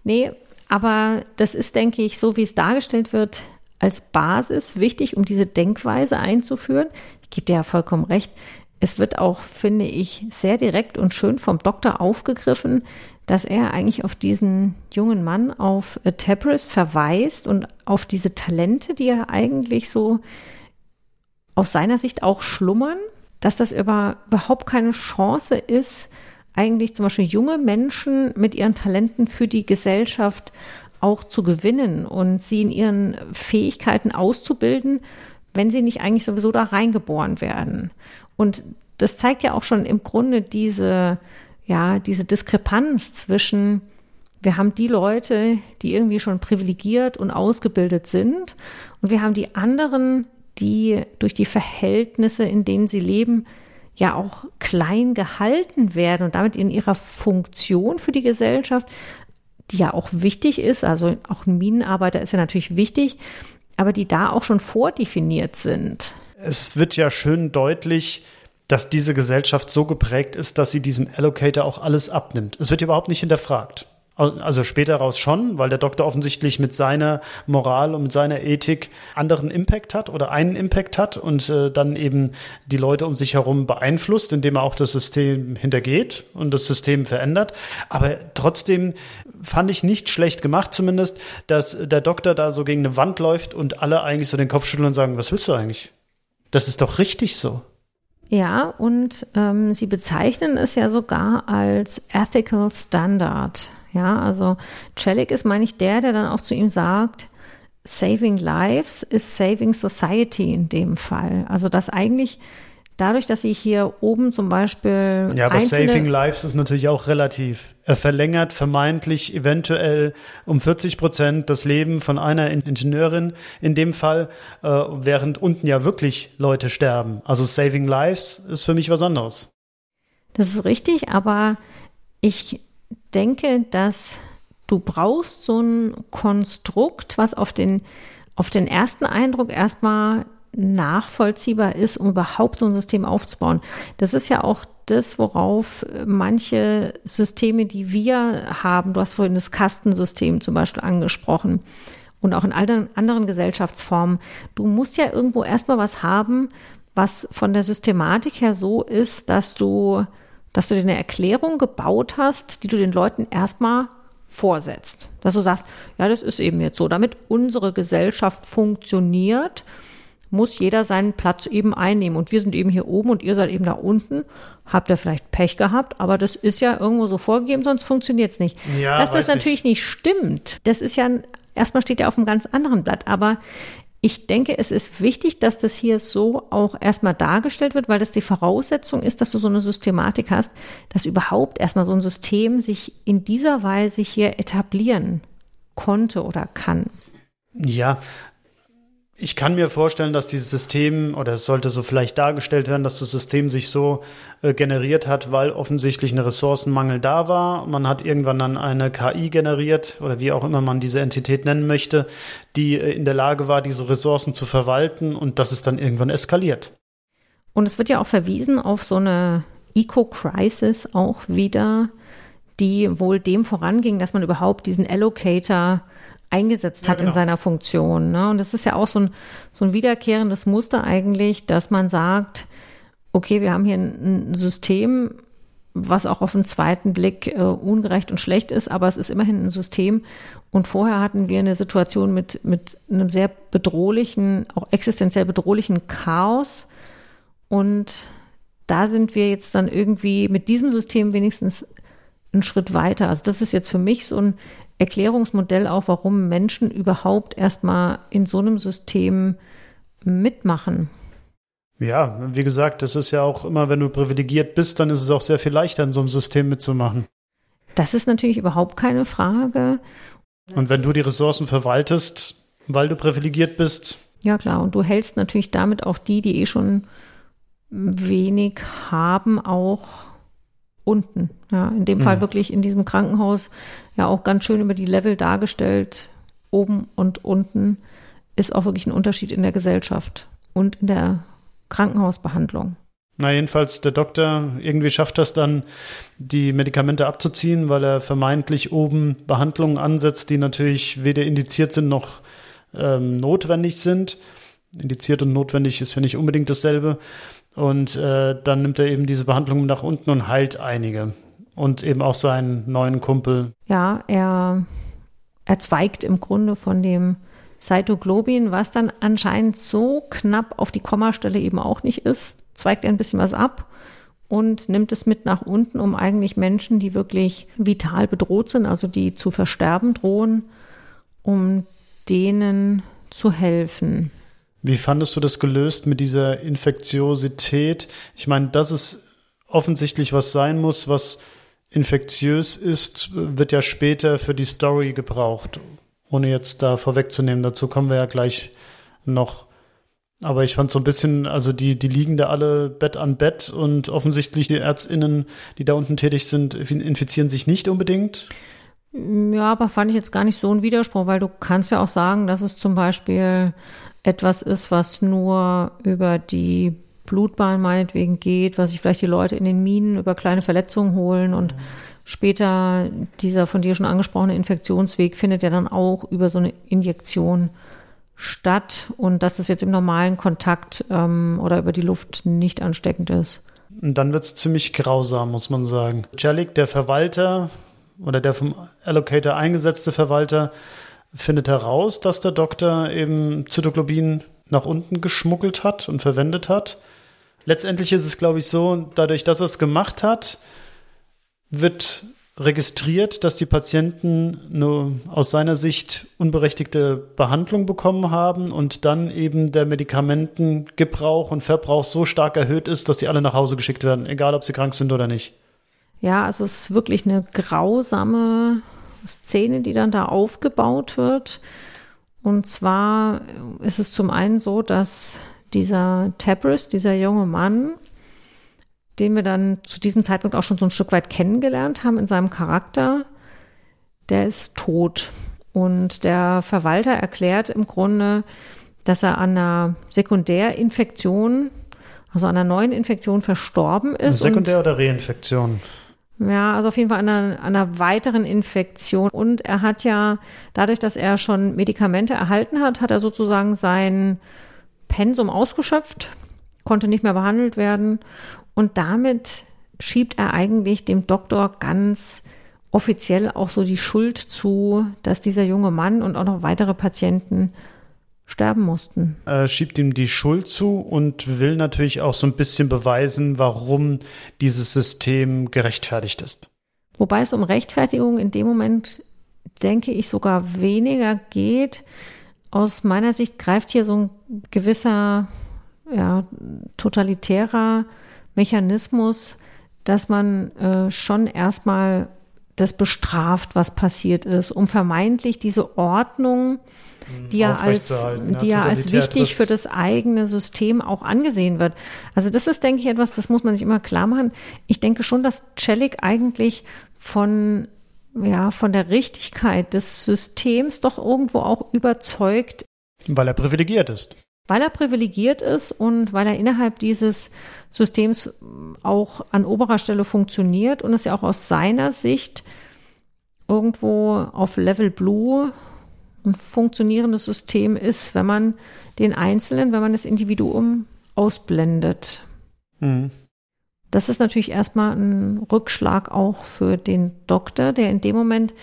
Nee, aber das ist, denke ich, so wie es dargestellt wird, als Basis wichtig, um diese Denkweise einzuführen. Ich gebe dir ja vollkommen recht. Es wird auch, finde ich, sehr direkt und schön vom Doktor aufgegriffen, dass er eigentlich auf diesen jungen Mann, auf äh, Tabris verweist und auf diese Talente, die er eigentlich so aus seiner Sicht auch schlummern, dass das über, überhaupt keine Chance ist, eigentlich zum Beispiel junge Menschen mit ihren Talenten für die Gesellschaft auch zu gewinnen und sie in ihren Fähigkeiten auszubilden, wenn sie nicht eigentlich sowieso da reingeboren werden. Und das zeigt ja auch schon im Grunde diese, ja, diese Diskrepanz zwischen, wir haben die Leute, die irgendwie schon privilegiert und ausgebildet sind, und wir haben die anderen, die durch die Verhältnisse, in denen sie leben, ja auch klein gehalten werden und damit in ihrer Funktion für die Gesellschaft die ja auch wichtig ist, also auch ein Minenarbeiter ist ja natürlich wichtig, aber die da auch schon vordefiniert sind. Es wird ja schön deutlich, dass diese Gesellschaft so geprägt ist, dass sie diesem Allocator auch alles abnimmt. Es wird überhaupt nicht hinterfragt. Also später raus schon, weil der Doktor offensichtlich mit seiner Moral und mit seiner Ethik anderen Impact hat oder einen Impact hat und äh, dann eben die Leute um sich herum beeinflusst, indem er auch das System hintergeht und das System verändert. Aber trotzdem fand ich nicht schlecht gemacht, zumindest, dass der Doktor da so gegen eine Wand läuft und alle eigentlich so den Kopf schütteln und sagen, was willst du eigentlich? Das ist doch richtig so. Ja, und ähm, sie bezeichnen es ja sogar als Ethical Standard. Ja, also Celik ist, meine ich, der, der dann auch zu ihm sagt, Saving Lives is Saving Society in dem Fall. Also dass eigentlich dadurch, dass sie hier oben zum Beispiel. Ja, aber Saving Lives ist natürlich auch relativ. Er verlängert vermeintlich eventuell um 40 Prozent das Leben von einer Ingenieurin in dem Fall, äh, während unten ja wirklich Leute sterben. Also Saving Lives ist für mich was anderes. Das ist richtig, aber ich denke, dass du brauchst so ein Konstrukt, was auf den, auf den ersten Eindruck erstmal nachvollziehbar ist, um überhaupt so ein System aufzubauen. Das ist ja auch das, worauf manche Systeme, die wir haben, du hast vorhin das Kastensystem zum Beispiel angesprochen und auch in allen anderen Gesellschaftsformen, du musst ja irgendwo erstmal was haben, was von der Systematik her so ist, dass du dass du dir eine Erklärung gebaut hast, die du den Leuten erstmal vorsetzt. Dass du sagst, ja, das ist eben jetzt so. Damit unsere Gesellschaft funktioniert, muss jeder seinen Platz eben einnehmen. Und wir sind eben hier oben und ihr seid eben da unten. Habt ihr vielleicht Pech gehabt, aber das ist ja irgendwo so vorgegeben, sonst funktioniert es nicht. Ja, Dass das natürlich nicht. nicht stimmt, das ist ja, erstmal steht ja auf einem ganz anderen Blatt. Aber ich denke, es ist wichtig, dass das hier so auch erstmal dargestellt wird, weil das die Voraussetzung ist, dass du so eine Systematik hast, dass überhaupt erstmal so ein System sich in dieser Weise hier etablieren konnte oder kann. Ja, ich kann mir vorstellen, dass dieses System, oder es sollte so vielleicht dargestellt werden, dass das System sich so äh, generiert hat, weil offensichtlich ein Ressourcenmangel da war. Man hat irgendwann dann eine KI generiert, oder wie auch immer man diese Entität nennen möchte, die äh, in der Lage war, diese Ressourcen zu verwalten und das ist dann irgendwann eskaliert. Und es wird ja auch verwiesen auf so eine Eco-Crisis auch wieder, die wohl dem voranging, dass man überhaupt diesen Allocator eingesetzt hat ja, genau. in seiner Funktion. Ne? Und das ist ja auch so ein, so ein wiederkehrendes Muster eigentlich, dass man sagt, okay, wir haben hier ein, ein System, was auch auf den zweiten Blick äh, ungerecht und schlecht ist, aber es ist immerhin ein System. Und vorher hatten wir eine Situation mit, mit einem sehr bedrohlichen, auch existenziell bedrohlichen Chaos. Und da sind wir jetzt dann irgendwie mit diesem System wenigstens einen Schritt weiter. Also das ist jetzt für mich so ein Erklärungsmodell auch, warum Menschen überhaupt erstmal in so einem System mitmachen. Ja, wie gesagt, das ist ja auch immer, wenn du privilegiert bist, dann ist es auch sehr viel leichter, in so einem System mitzumachen. Das ist natürlich überhaupt keine Frage. Und wenn du die Ressourcen verwaltest, weil du privilegiert bist. Ja, klar. Und du hältst natürlich damit auch die, die eh schon wenig haben, auch unten. Ja, in dem Fall mhm. wirklich in diesem Krankenhaus ja auch ganz schön über die Level dargestellt. Oben und unten ist auch wirklich ein Unterschied in der Gesellschaft und in der Krankenhausbehandlung. Na, jedenfalls, der Doktor irgendwie schafft das dann, die Medikamente abzuziehen, weil er vermeintlich oben Behandlungen ansetzt, die natürlich weder indiziert sind noch ähm, notwendig sind. Indiziert und notwendig ist ja nicht unbedingt dasselbe. Und äh, dann nimmt er eben diese Behandlung nach unten und heilt einige. Und eben auch seinen neuen Kumpel. Ja, er, er zweigt im Grunde von dem Cytoglobin, was dann anscheinend so knapp auf die Kommastelle eben auch nicht ist, zweigt er ein bisschen was ab und nimmt es mit nach unten, um eigentlich Menschen, die wirklich vital bedroht sind, also die zu versterben drohen, um denen zu helfen. Wie fandest du das gelöst mit dieser Infektiosität? Ich meine, dass es offensichtlich was sein muss, was infektiös ist, wird ja später für die Story gebraucht. Ohne jetzt da vorwegzunehmen, dazu kommen wir ja gleich noch. Aber ich fand so ein bisschen, also die, die liegen da alle Bett an Bett und offensichtlich die ÄrztInnen, die da unten tätig sind, infizieren sich nicht unbedingt. Ja, aber fand ich jetzt gar nicht so ein Widerspruch, weil du kannst ja auch sagen, dass es zum Beispiel etwas ist, was nur über die Blutbahn meinetwegen geht, was sich vielleicht die Leute in den Minen über kleine Verletzungen holen und Später dieser von dir schon angesprochene Infektionsweg findet ja dann auch über so eine Injektion statt und dass es jetzt im normalen Kontakt ähm, oder über die Luft nicht ansteckend ist. Und dann wird es ziemlich grausam, muss man sagen. Jellic, der Verwalter oder der vom Allocator eingesetzte Verwalter, findet heraus, dass der Doktor eben Zytoglobin nach unten geschmuggelt hat und verwendet hat. Letztendlich ist es, glaube ich, so, dadurch, dass er es gemacht hat, wird registriert, dass die Patienten nur aus seiner Sicht unberechtigte Behandlung bekommen haben und dann eben der Medikamentengebrauch und Verbrauch so stark erhöht ist, dass sie alle nach Hause geschickt werden, egal ob sie krank sind oder nicht. Ja, also es ist wirklich eine grausame Szene, die dann da aufgebaut wird. Und zwar ist es zum einen so, dass dieser Tabris, dieser junge Mann, den wir dann zu diesem Zeitpunkt auch schon so ein Stück weit kennengelernt haben in seinem Charakter, der ist tot. Und der Verwalter erklärt im Grunde, dass er an einer Sekundärinfektion, also an einer neuen Infektion verstorben ist. Sekundär- oder Reinfektion? Ja, also auf jeden Fall an einer, einer weiteren Infektion. Und er hat ja, dadurch, dass er schon Medikamente erhalten hat, hat er sozusagen sein Pensum ausgeschöpft, konnte nicht mehr behandelt werden und damit schiebt er eigentlich dem Doktor ganz offiziell auch so die Schuld zu, dass dieser junge Mann und auch noch weitere Patienten sterben mussten. Er schiebt ihm die Schuld zu und will natürlich auch so ein bisschen beweisen, warum dieses System gerechtfertigt ist. Wobei es um Rechtfertigung in dem Moment, denke ich, sogar weniger geht. Aus meiner Sicht greift hier so ein gewisser ja, totalitärer Mechanismus, dass man äh, schon erstmal das bestraft, was passiert ist, um vermeintlich diese Ordnung, die ja als, die ja als wichtig für das eigene System auch angesehen wird. Also das ist, denke ich, etwas, das muss man sich immer klar machen. Ich denke schon, dass Celik eigentlich von ja, von der Richtigkeit des Systems doch irgendwo auch überzeugt. Weil er privilegiert ist. Weil er privilegiert ist und weil er innerhalb dieses Systems auch an oberer Stelle funktioniert und es ja auch aus seiner Sicht irgendwo auf Level Blue ein funktionierendes System ist, wenn man den Einzelnen, wenn man das Individuum ausblendet. Mhm. Das ist natürlich erstmal ein Rückschlag auch für den Doktor, der in dem Moment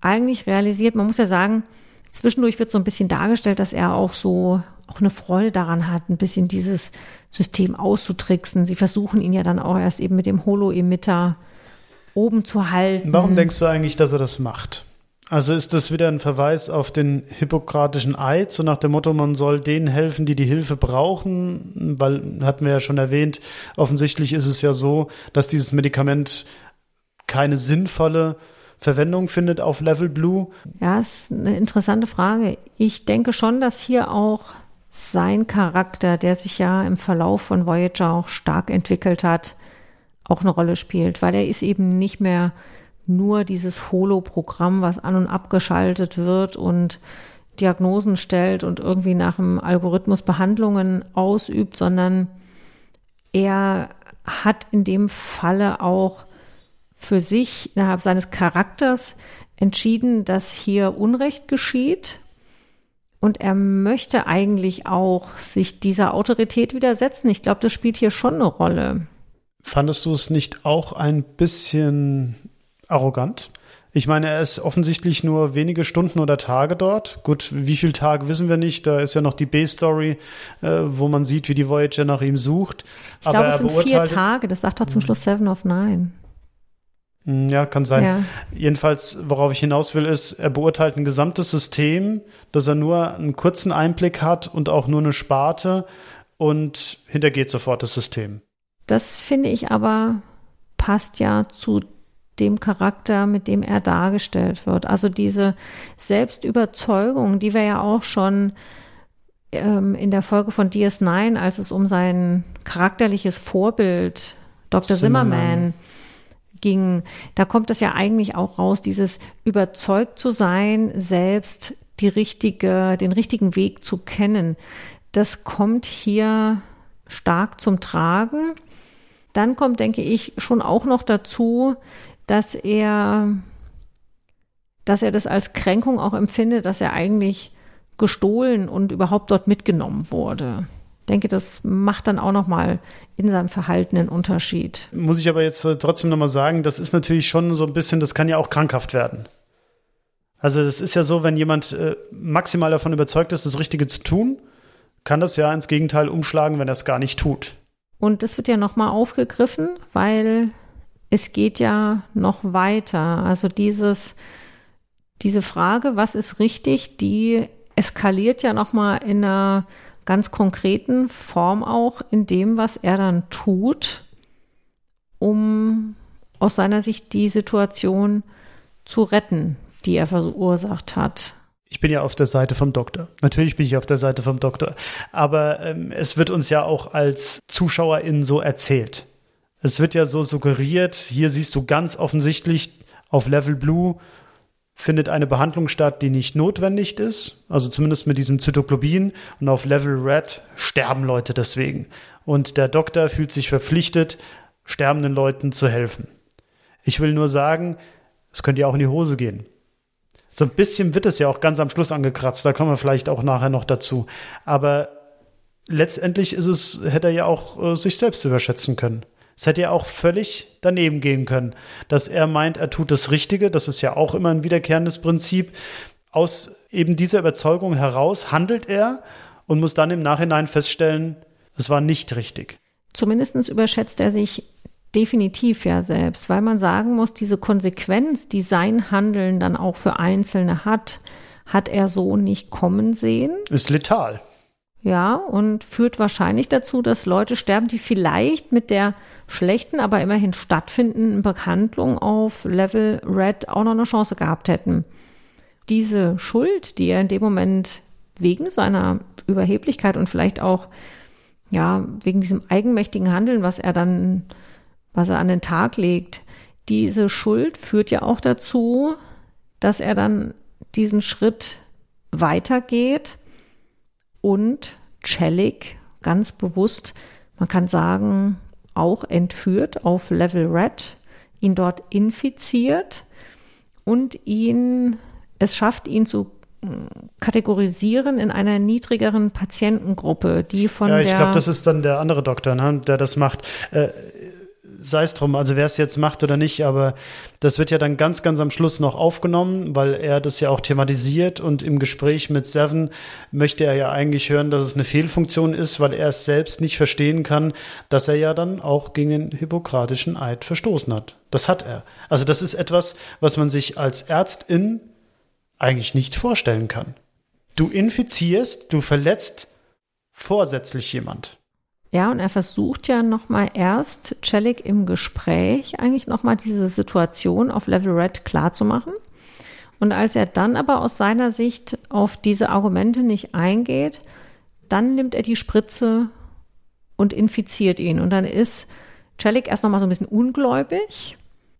eigentlich realisiert, man muss ja sagen, zwischendurch wird so ein bisschen dargestellt, dass er auch so auch eine Freude daran hat, ein bisschen dieses System auszutricksen. Sie versuchen ihn ja dann auch erst eben mit dem Holo-Emitter oben zu halten. Warum denkst du eigentlich, dass er das macht? Also ist das wieder ein Verweis auf den hippokratischen Eid, so nach dem Motto, man soll denen helfen, die die Hilfe brauchen, weil, hatten wir ja schon erwähnt, offensichtlich ist es ja so, dass dieses Medikament keine sinnvolle Verwendung findet auf Level Blue. Ja, ist eine interessante Frage. Ich denke schon, dass hier auch sein Charakter, der sich ja im Verlauf von Voyager auch stark entwickelt hat, auch eine Rolle spielt, weil er ist eben nicht mehr nur dieses Holo-Programm, was an und abgeschaltet wird und Diagnosen stellt und irgendwie nach dem Algorithmus Behandlungen ausübt, sondern er hat in dem Falle auch für sich innerhalb seines Charakters entschieden, dass hier Unrecht geschieht und er möchte eigentlich auch sich dieser Autorität widersetzen. Ich glaube, das spielt hier schon eine Rolle. Fandest du es nicht auch ein bisschen arrogant? Ich meine, er ist offensichtlich nur wenige Stunden oder Tage dort. Gut, wie viele Tage wissen wir nicht. Da ist ja noch die B-Story, äh, wo man sieht, wie die Voyager nach ihm sucht. Ich glaube, es sind vier Tage. Das sagt doch zum Schluss Seven of Nine. Hm, ja, kann sein. Ja. Jedenfalls, worauf ich hinaus will, ist, er beurteilt ein gesamtes System, dass er nur einen kurzen Einblick hat und auch nur eine Sparte und hintergeht sofort das System. Das finde ich aber passt ja zu dem Charakter, mit dem er dargestellt wird. Also diese Selbstüberzeugung, die wir ja auch schon ähm, in der Folge von DS9, als es um sein charakterliches Vorbild Dr. Zimmerman, Zimmerman ging, da kommt es ja eigentlich auch raus, dieses überzeugt zu sein, selbst die richtige, den richtigen Weg zu kennen. Das kommt hier stark zum Tragen. Dann kommt, denke ich, schon auch noch dazu, dass er, dass er das als Kränkung auch empfindet, dass er eigentlich gestohlen und überhaupt dort mitgenommen wurde. Ich denke, das macht dann auch noch mal in seinem Verhalten einen Unterschied. Muss ich aber jetzt äh, trotzdem noch mal sagen, das ist natürlich schon so ein bisschen, das kann ja auch krankhaft werden. Also das ist ja so, wenn jemand äh, maximal davon überzeugt ist, das Richtige zu tun, kann das ja ins Gegenteil umschlagen, wenn er es gar nicht tut. Und das wird ja noch mal aufgegriffen, weil es geht ja noch weiter. Also dieses, diese Frage, was ist richtig, die eskaliert ja noch mal in einer ganz konkreten Form auch in dem, was er dann tut, um aus seiner Sicht die Situation zu retten, die er verursacht hat. Ich bin ja auf der Seite vom Doktor. Natürlich bin ich auf der Seite vom Doktor. Aber ähm, es wird uns ja auch als ZuschauerInnen so erzählt. Es wird ja so suggeriert, hier siehst du ganz offensichtlich auf Level Blue findet eine Behandlung statt, die nicht notwendig ist, also zumindest mit diesem Zytoglobin und auf Level Red sterben Leute deswegen. Und der Doktor fühlt sich verpflichtet, sterbenden Leuten zu helfen. Ich will nur sagen, es könnte ja auch in die Hose gehen. So ein bisschen wird es ja auch ganz am Schluss angekratzt, da kommen wir vielleicht auch nachher noch dazu. Aber letztendlich ist es, hätte er ja auch äh, sich selbst überschätzen können. Es hätte ja auch völlig daneben gehen können, dass er meint, er tut das Richtige. Das ist ja auch immer ein wiederkehrendes Prinzip. Aus eben dieser Überzeugung heraus handelt er und muss dann im Nachhinein feststellen, es war nicht richtig. Zumindest überschätzt er sich definitiv ja selbst, weil man sagen muss, diese Konsequenz, die sein Handeln dann auch für Einzelne hat, hat er so nicht kommen sehen. Ist letal. Ja, und führt wahrscheinlich dazu, dass Leute sterben, die vielleicht mit der schlechten, aber immerhin stattfindenden Behandlung auf Level Red auch noch eine Chance gehabt hätten. Diese Schuld, die er in dem Moment wegen seiner Überheblichkeit und vielleicht auch ja, wegen diesem eigenmächtigen Handeln, was er dann, was er an den Tag legt, diese Schuld führt ja auch dazu, dass er dann diesen Schritt weitergeht und Celik ganz bewusst, man kann sagen, auch entführt auf Level Red, ihn dort infiziert und ihn, es schafft ihn zu mm, kategorisieren in einer niedrigeren Patientengruppe, die von ja, ich glaube, das ist dann der andere Doktor, ne, der das macht. Äh, sei es drum, also wer es jetzt macht oder nicht, aber das wird ja dann ganz, ganz am Schluss noch aufgenommen, weil er das ja auch thematisiert und im Gespräch mit Seven möchte er ja eigentlich hören, dass es eine Fehlfunktion ist, weil er es selbst nicht verstehen kann, dass er ja dann auch gegen den hippokratischen Eid verstoßen hat. Das hat er. Also das ist etwas, was man sich als Ärztin eigentlich nicht vorstellen kann. Du infizierst, du verletzt vorsätzlich jemand. Ja, und er versucht ja nochmal erst Celik im Gespräch eigentlich nochmal diese Situation auf Level Red klarzumachen. Und als er dann aber aus seiner Sicht auf diese Argumente nicht eingeht, dann nimmt er die Spritze und infiziert ihn. Und dann ist Celik erst nochmal so ein bisschen ungläubig.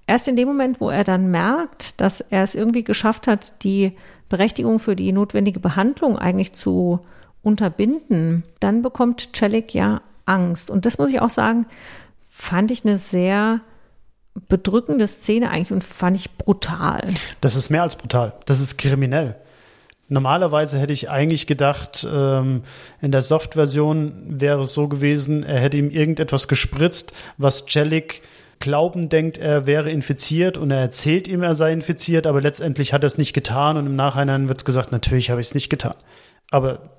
Erst in dem Moment, wo er dann merkt, dass er es irgendwie geschafft hat, die Berechtigung für die notwendige Behandlung eigentlich zu unterbinden, dann bekommt Celik ja Angst. Und das muss ich auch sagen, fand ich eine sehr bedrückende Szene eigentlich und fand ich brutal. Das ist mehr als brutal. Das ist kriminell. Normalerweise hätte ich eigentlich gedacht, ähm, in der Soft-Version wäre es so gewesen, er hätte ihm irgendetwas gespritzt, was Jellic glauben denkt, er wäre infiziert und er erzählt ihm, er sei infiziert, aber letztendlich hat er es nicht getan und im Nachhinein wird gesagt, natürlich habe ich es nicht getan. Aber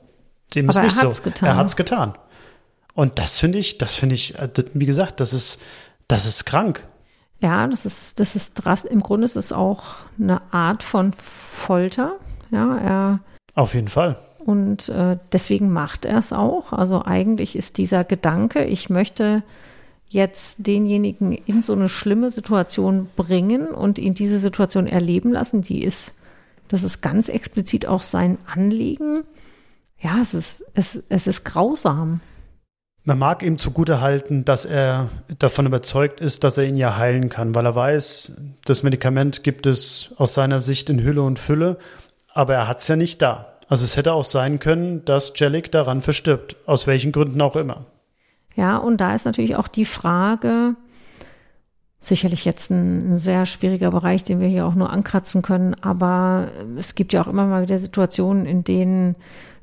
dem aber ist nicht so. Getan. Er hat es getan. Und das finde ich, das finde ich, äh, wie gesagt, das ist, das ist krank. Ja, das ist, das ist drast. Im Grunde ist es auch eine Art von Folter. Ja, er. Auf jeden Fall. Und äh, deswegen macht er es auch. Also eigentlich ist dieser Gedanke, ich möchte jetzt denjenigen in so eine schlimme Situation bringen und ihn diese Situation erleben lassen, die ist, das ist ganz explizit auch sein Anliegen. Ja, es ist, es, es ist grausam. Man mag ihm zugutehalten, dass er davon überzeugt ist, dass er ihn ja heilen kann, weil er weiß, das Medikament gibt es aus seiner Sicht in Hülle und Fülle, aber er hat es ja nicht da. Also es hätte auch sein können, dass Jellic daran verstirbt, aus welchen Gründen auch immer. Ja, und da ist natürlich auch die Frage, sicherlich jetzt ein, ein, sehr schwieriger Bereich, den wir hier auch nur ankratzen können. Aber es gibt ja auch immer mal wieder Situationen, in denen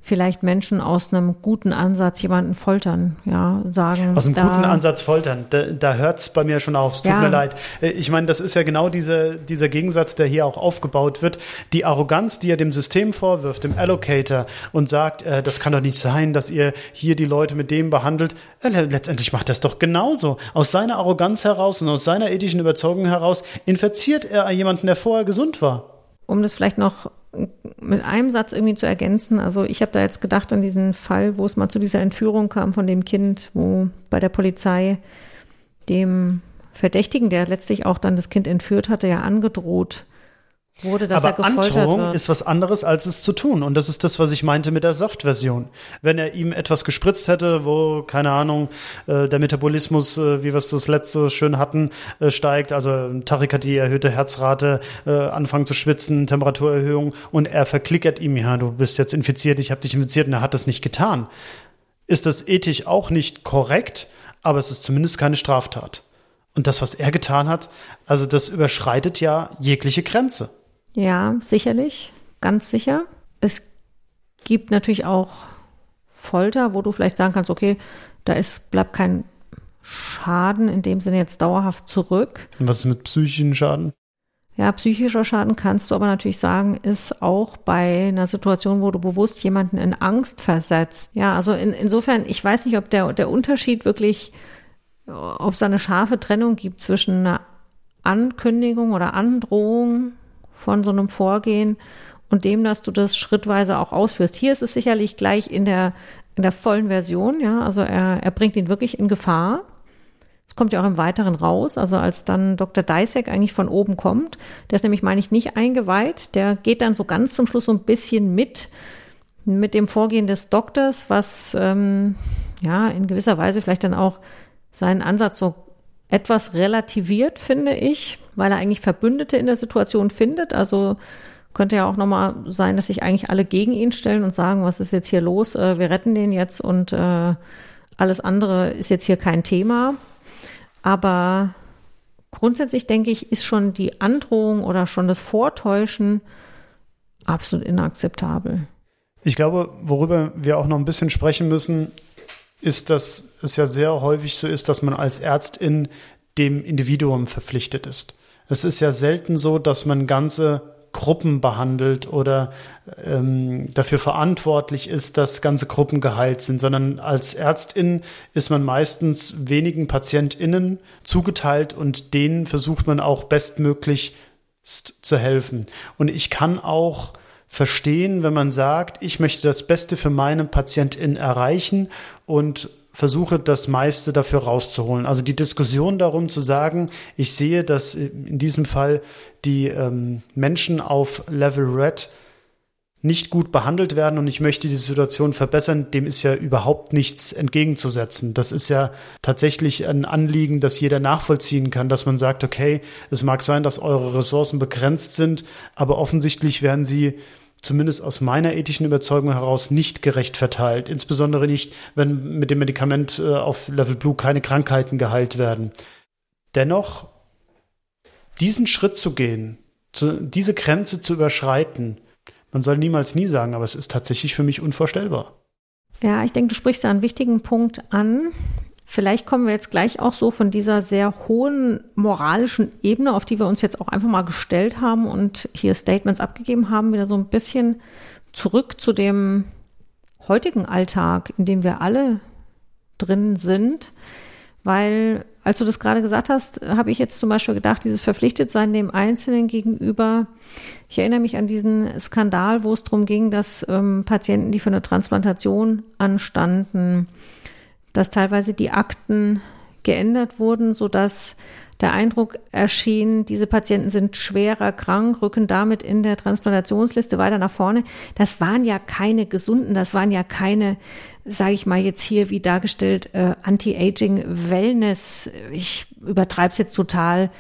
vielleicht Menschen aus einem guten Ansatz jemanden foltern, ja, sagen. Aus einem guten Ansatz foltern, da, da hört es bei mir schon auf, es tut ja. mir leid. Äh, ich meine, das ist ja genau diese, dieser Gegensatz, der hier auch aufgebaut wird. Die Arroganz, die er dem System vorwirft, dem Allocator, und sagt, äh, das kann doch nicht sein, dass ihr hier die Leute mit dem behandelt. Äh, letztendlich macht das doch genauso. Aus seiner Arroganz heraus und aus seiner ethischen Überzeugung heraus infiziert er jemanden, der vorher gesund war. Um das vielleicht noch mit einem Satz irgendwie zu ergänzen. Also ich habe da jetzt gedacht an diesen Fall, wo es mal zu dieser Entführung kam von dem Kind, wo bei der Polizei dem Verdächtigen, der letztlich auch dann das Kind entführt hatte, ja angedroht wurde, dass Aber er gefoltert Androhung wird. ist was anderes, als es zu tun. Und das ist das, was ich meinte mit der Soft-Version. Wenn er ihm etwas gespritzt hätte, wo, keine Ahnung, äh, der Metabolismus, äh, wie wir es das letzte schön hatten, äh, steigt, also Tachykardie, erhöhte Herzrate, äh, anfangen zu schwitzen, Temperaturerhöhung und er verklickert ihm, ja, du bist jetzt infiziert, ich habe dich infiziert und er hat das nicht getan. Ist das ethisch auch nicht korrekt, aber es ist zumindest keine Straftat. Und das, was er getan hat, also das überschreitet ja jegliche Grenze. Ja, sicherlich, ganz sicher. Es gibt natürlich auch Folter, wo du vielleicht sagen kannst, okay, da ist, bleibt kein Schaden in dem Sinne jetzt dauerhaft zurück. Und was ist mit psychischen Schaden? Ja, psychischer Schaden kannst du aber natürlich sagen, ist auch bei einer Situation, wo du bewusst jemanden in Angst versetzt. Ja, also in, insofern, ich weiß nicht, ob der, der Unterschied wirklich, ob es eine scharfe Trennung gibt zwischen einer Ankündigung oder Androhung von so einem Vorgehen und dem, dass du das schrittweise auch ausführst. Hier ist es sicherlich gleich in der, in der vollen Version, ja, also er, er bringt ihn wirklich in Gefahr. Es kommt ja auch im Weiteren raus, also als dann Dr. Dysek eigentlich von oben kommt, der ist nämlich, meine ich, nicht eingeweiht, der geht dann so ganz zum Schluss so ein bisschen mit, mit dem Vorgehen des Doktors, was ähm, ja in gewisser Weise vielleicht dann auch seinen Ansatz so etwas relativiert, finde ich, weil er eigentlich Verbündete in der Situation findet. Also könnte ja auch nochmal sein, dass sich eigentlich alle gegen ihn stellen und sagen, was ist jetzt hier los? Äh, wir retten den jetzt und äh, alles andere ist jetzt hier kein Thema. Aber grundsätzlich denke ich, ist schon die Androhung oder schon das Vortäuschen absolut inakzeptabel. Ich glaube, worüber wir auch noch ein bisschen sprechen müssen, ist, dass es ja sehr häufig so ist, dass man als Ärztin dem Individuum verpflichtet ist. Es ist ja selten so, dass man ganze Gruppen behandelt oder ähm, dafür verantwortlich ist, dass ganze Gruppen geheilt sind, sondern als Ärztin ist man meistens wenigen PatientInnen zugeteilt und denen versucht man auch bestmöglich zu helfen. Und ich kann auch verstehen, wenn man sagt, ich möchte das Beste für meine Patientin erreichen und versuche das meiste dafür rauszuholen. Also die Diskussion darum zu sagen, ich sehe, dass in diesem Fall die ähm, Menschen auf Level Red nicht gut behandelt werden und ich möchte die Situation verbessern, dem ist ja überhaupt nichts entgegenzusetzen. Das ist ja tatsächlich ein Anliegen, das jeder nachvollziehen kann, dass man sagt, okay, es mag sein, dass eure Ressourcen begrenzt sind, aber offensichtlich werden sie zumindest aus meiner ethischen Überzeugung heraus nicht gerecht verteilt. Insbesondere nicht, wenn mit dem Medikament äh, auf Level Blue keine Krankheiten geheilt werden. Dennoch, diesen Schritt zu gehen, zu, diese Grenze zu überschreiten, man soll niemals nie sagen, aber es ist tatsächlich für mich unvorstellbar. Ja, ich denke, du sprichst da einen wichtigen Punkt an. Vielleicht kommen wir jetzt gleich auch so von dieser sehr hohen moralischen Ebene, auf die wir uns jetzt auch einfach mal gestellt haben und hier Statements abgegeben haben, wieder so ein bisschen zurück zu dem heutigen Alltag, in dem wir alle drin sind. Weil, als du das gerade gesagt hast, habe ich jetzt zum Beispiel gedacht, dieses Verpflichtetsein dem Einzelnen gegenüber. Ich erinnere mich an diesen Skandal, wo es darum ging, dass ähm, Patienten, die für eine Transplantation anstanden, dass teilweise die Akten geändert wurden, so dass der Eindruck erschien, diese Patienten sind schwerer krank, rücken damit in der Transplantationsliste weiter nach vorne. Das waren ja keine gesunden, das waren ja keine, sage ich mal jetzt hier wie dargestellt, äh, Anti-Aging Wellness. Ich übertreibe es jetzt total.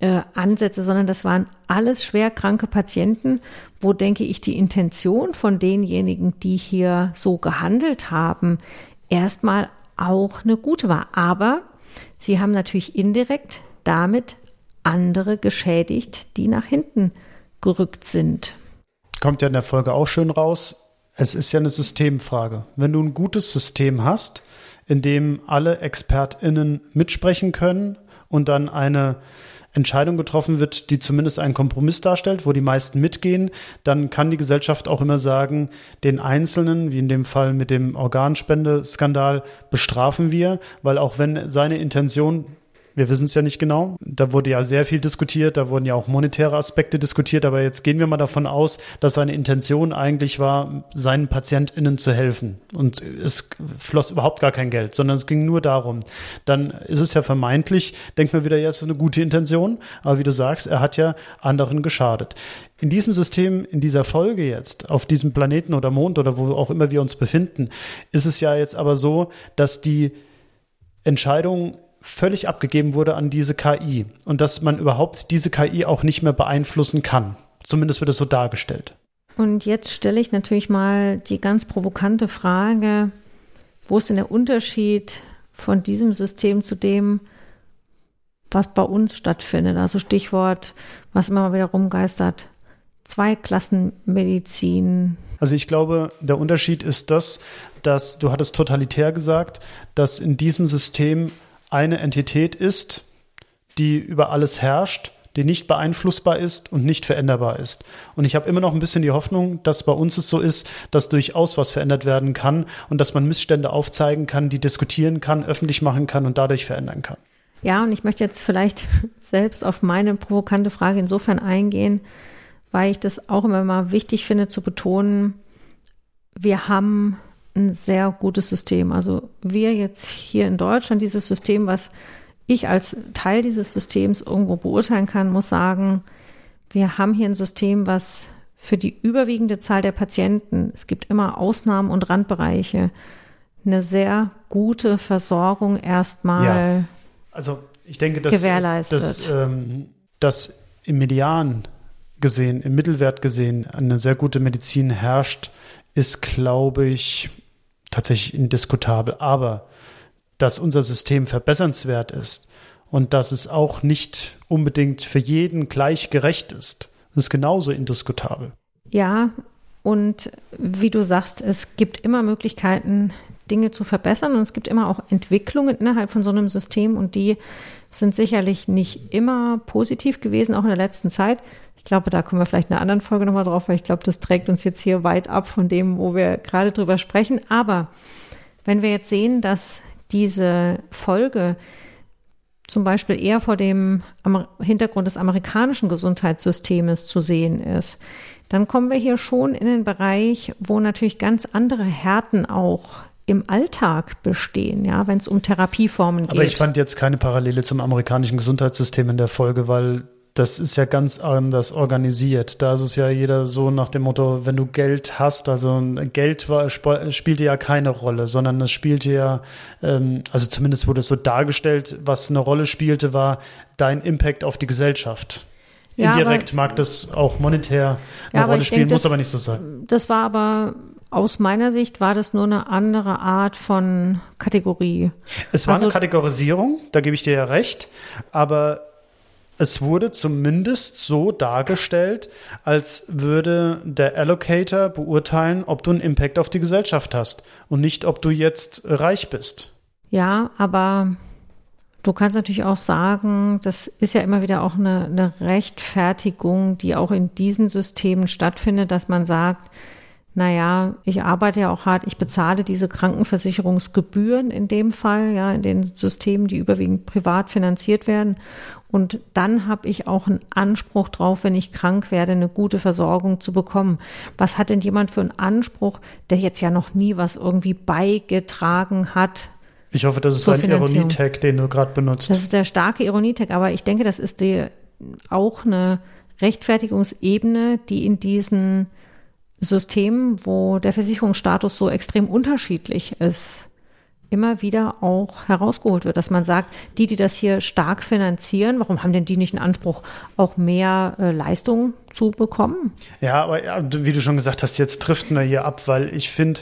Äh, Ansätze, sondern das waren alles schwerkranke Patienten, wo denke ich die Intention von denjenigen, die hier so gehandelt haben, erstmal auch eine gute war. Aber sie haben natürlich indirekt damit andere geschädigt, die nach hinten gerückt sind. Kommt ja in der Folge auch schön raus. Es ist ja eine Systemfrage. Wenn du ein gutes System hast, in dem alle ExpertInnen mitsprechen können und dann eine Entscheidung getroffen wird, die zumindest einen Kompromiss darstellt, wo die meisten mitgehen, dann kann die Gesellschaft auch immer sagen, den Einzelnen, wie in dem Fall mit dem Organspendeskandal, bestrafen wir, weil auch wenn seine Intention wir wissen es ja nicht genau. Da wurde ja sehr viel diskutiert, da wurden ja auch monetäre Aspekte diskutiert, aber jetzt gehen wir mal davon aus, dass seine Intention eigentlich war, seinen PatientInnen zu helfen. Und es floss überhaupt gar kein Geld, sondern es ging nur darum. Dann ist es ja vermeintlich, denkt man wieder, ja, es ist eine gute Intention, aber wie du sagst, er hat ja anderen geschadet. In diesem System, in dieser Folge jetzt, auf diesem Planeten oder Mond oder wo auch immer wir uns befinden, ist es ja jetzt aber so, dass die Entscheidung völlig abgegeben wurde an diese KI und dass man überhaupt diese KI auch nicht mehr beeinflussen kann. Zumindest wird es so dargestellt. Und jetzt stelle ich natürlich mal die ganz provokante Frage, wo ist denn der Unterschied von diesem System zu dem, was bei uns stattfindet? Also Stichwort, was immer mal wieder rumgeistert, Zweiklassenmedizin. Also ich glaube, der Unterschied ist das, dass du hattest totalitär gesagt, dass in diesem System eine Entität ist, die über alles herrscht, die nicht beeinflussbar ist und nicht veränderbar ist. Und ich habe immer noch ein bisschen die Hoffnung, dass bei uns es so ist, dass durchaus was verändert werden kann und dass man Missstände aufzeigen kann, die diskutieren kann, öffentlich machen kann und dadurch verändern kann. Ja, und ich möchte jetzt vielleicht selbst auf meine provokante Frage insofern eingehen, weil ich das auch immer mal wichtig finde zu betonen, wir haben ein sehr gutes System. Also wir jetzt hier in Deutschland, dieses System, was ich als Teil dieses Systems irgendwo beurteilen kann, muss sagen, wir haben hier ein System, was für die überwiegende Zahl der Patienten, es gibt immer Ausnahmen und Randbereiche, eine sehr gute Versorgung erstmal ja. also ich denke, dass, gewährleistet. Dass, ähm, dass im Median gesehen, im Mittelwert gesehen, eine sehr gute Medizin herrscht, ist, glaube ich, tatsächlich indiskutabel. Aber dass unser System verbessernswert ist und dass es auch nicht unbedingt für jeden gleich gerecht ist, ist genauso indiskutabel. Ja, und wie du sagst, es gibt immer Möglichkeiten, Dinge zu verbessern und es gibt immer auch Entwicklungen innerhalb von so einem System und die sind sicherlich nicht immer positiv gewesen, auch in der letzten Zeit. Ich glaube, da kommen wir vielleicht in einer anderen Folge nochmal drauf, weil ich glaube, das trägt uns jetzt hier weit ab von dem, wo wir gerade drüber sprechen. Aber wenn wir jetzt sehen, dass diese Folge zum Beispiel eher vor dem Hintergrund des amerikanischen Gesundheitssystems zu sehen ist, dann kommen wir hier schon in den Bereich, wo natürlich ganz andere Härten auch im Alltag bestehen, ja, wenn es um Therapieformen geht. Aber ich fand jetzt keine Parallele zum amerikanischen Gesundheitssystem in der Folge, weil das ist ja ganz anders organisiert. Da ist es ja jeder so nach dem Motto, wenn du Geld hast, also Geld war, spielte ja keine Rolle, sondern es spielte ja, ähm, also zumindest wurde es so dargestellt, was eine Rolle spielte, war dein Impact auf die Gesellschaft. Ja, Indirekt aber, mag das auch monetär eine ja, Rolle spielen, denke, muss das, aber nicht so sein. Das war aber aus meiner Sicht war das nur eine andere Art von Kategorie. Es war also, eine Kategorisierung, da gebe ich dir ja recht, aber es wurde zumindest so dargestellt, als würde der Allocator beurteilen, ob du einen Impact auf die Gesellschaft hast und nicht, ob du jetzt reich bist. Ja, aber du kannst natürlich auch sagen, das ist ja immer wieder auch eine, eine Rechtfertigung, die auch in diesen Systemen stattfindet, dass man sagt, naja, ich arbeite ja auch hart, ich bezahle diese Krankenversicherungsgebühren in dem Fall, ja, in den Systemen, die überwiegend privat finanziert werden. Und dann habe ich auch einen Anspruch drauf, wenn ich krank werde, eine gute Versorgung zu bekommen. Was hat denn jemand für einen Anspruch, der jetzt ja noch nie was irgendwie beigetragen hat? Ich hoffe, das ist ein Ironietag, den du gerade benutzt. Das ist der starke Ironietag, aber ich denke, das ist die, auch eine Rechtfertigungsebene, die in diesen System, wo der Versicherungsstatus so extrem unterschiedlich ist, immer wieder auch herausgeholt wird, dass man sagt, die, die das hier stark finanzieren, warum haben denn die nicht einen Anspruch, auch mehr äh, Leistung zu bekommen? Ja, aber wie du schon gesagt hast, jetzt trifft man hier ab, weil ich finde,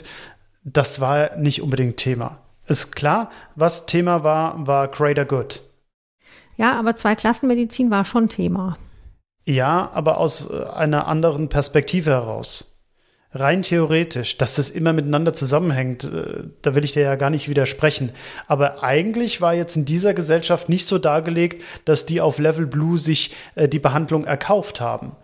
das war nicht unbedingt Thema. Ist klar, was Thema war, war Greater Good. Ja, aber Zweiklassenmedizin war schon Thema. Ja, aber aus äh, einer anderen Perspektive heraus. Rein theoretisch, dass das immer miteinander zusammenhängt, äh, da will ich dir ja gar nicht widersprechen. Aber eigentlich war jetzt in dieser Gesellschaft nicht so dargelegt, dass die auf Level Blue sich äh, die Behandlung erkauft haben,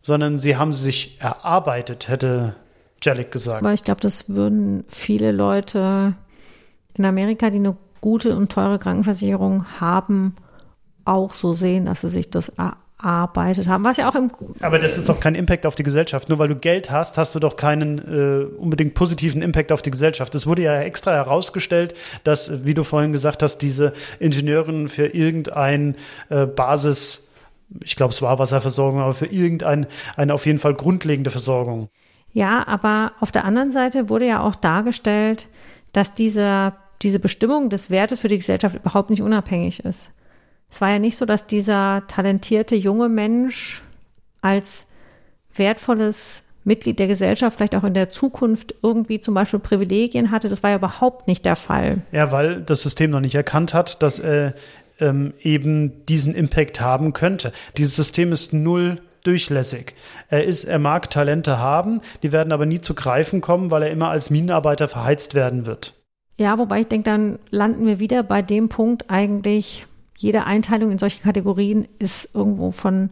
sondern sie haben sich erarbeitet, hätte Jellic gesagt. Aber ich glaube, das würden viele Leute in Amerika, die eine gute und teure Krankenversicherung haben, auch so sehen, dass sie sich das erarbeitet haben. Was ja auch im. Aber das ist doch kein Impact auf die Gesellschaft. Nur weil du Geld hast, hast du doch keinen äh, unbedingt positiven Impact auf die Gesellschaft. Es wurde ja extra herausgestellt, dass, wie du vorhin gesagt hast, diese Ingenieuren für irgendein äh, Basis ich glaube, es war Wasserversorgung, aber für irgendeine eine auf jeden Fall grundlegende Versorgung. Ja, aber auf der anderen Seite wurde ja auch dargestellt, dass dieser, diese Bestimmung des Wertes für die Gesellschaft überhaupt nicht unabhängig ist. Es war ja nicht so, dass dieser talentierte junge Mensch als wertvolles Mitglied der Gesellschaft vielleicht auch in der Zukunft irgendwie zum Beispiel Privilegien hatte. Das war ja überhaupt nicht der Fall. Ja, weil das System noch nicht erkannt hat, dass er ähm, eben diesen Impact haben könnte. Dieses System ist null durchlässig. Er ist, er mag Talente haben, die werden aber nie zu greifen kommen, weil er immer als Minenarbeiter verheizt werden wird. Ja, wobei ich denke, dann landen wir wieder bei dem Punkt eigentlich, jede Einteilung in solche Kategorien ist irgendwo von,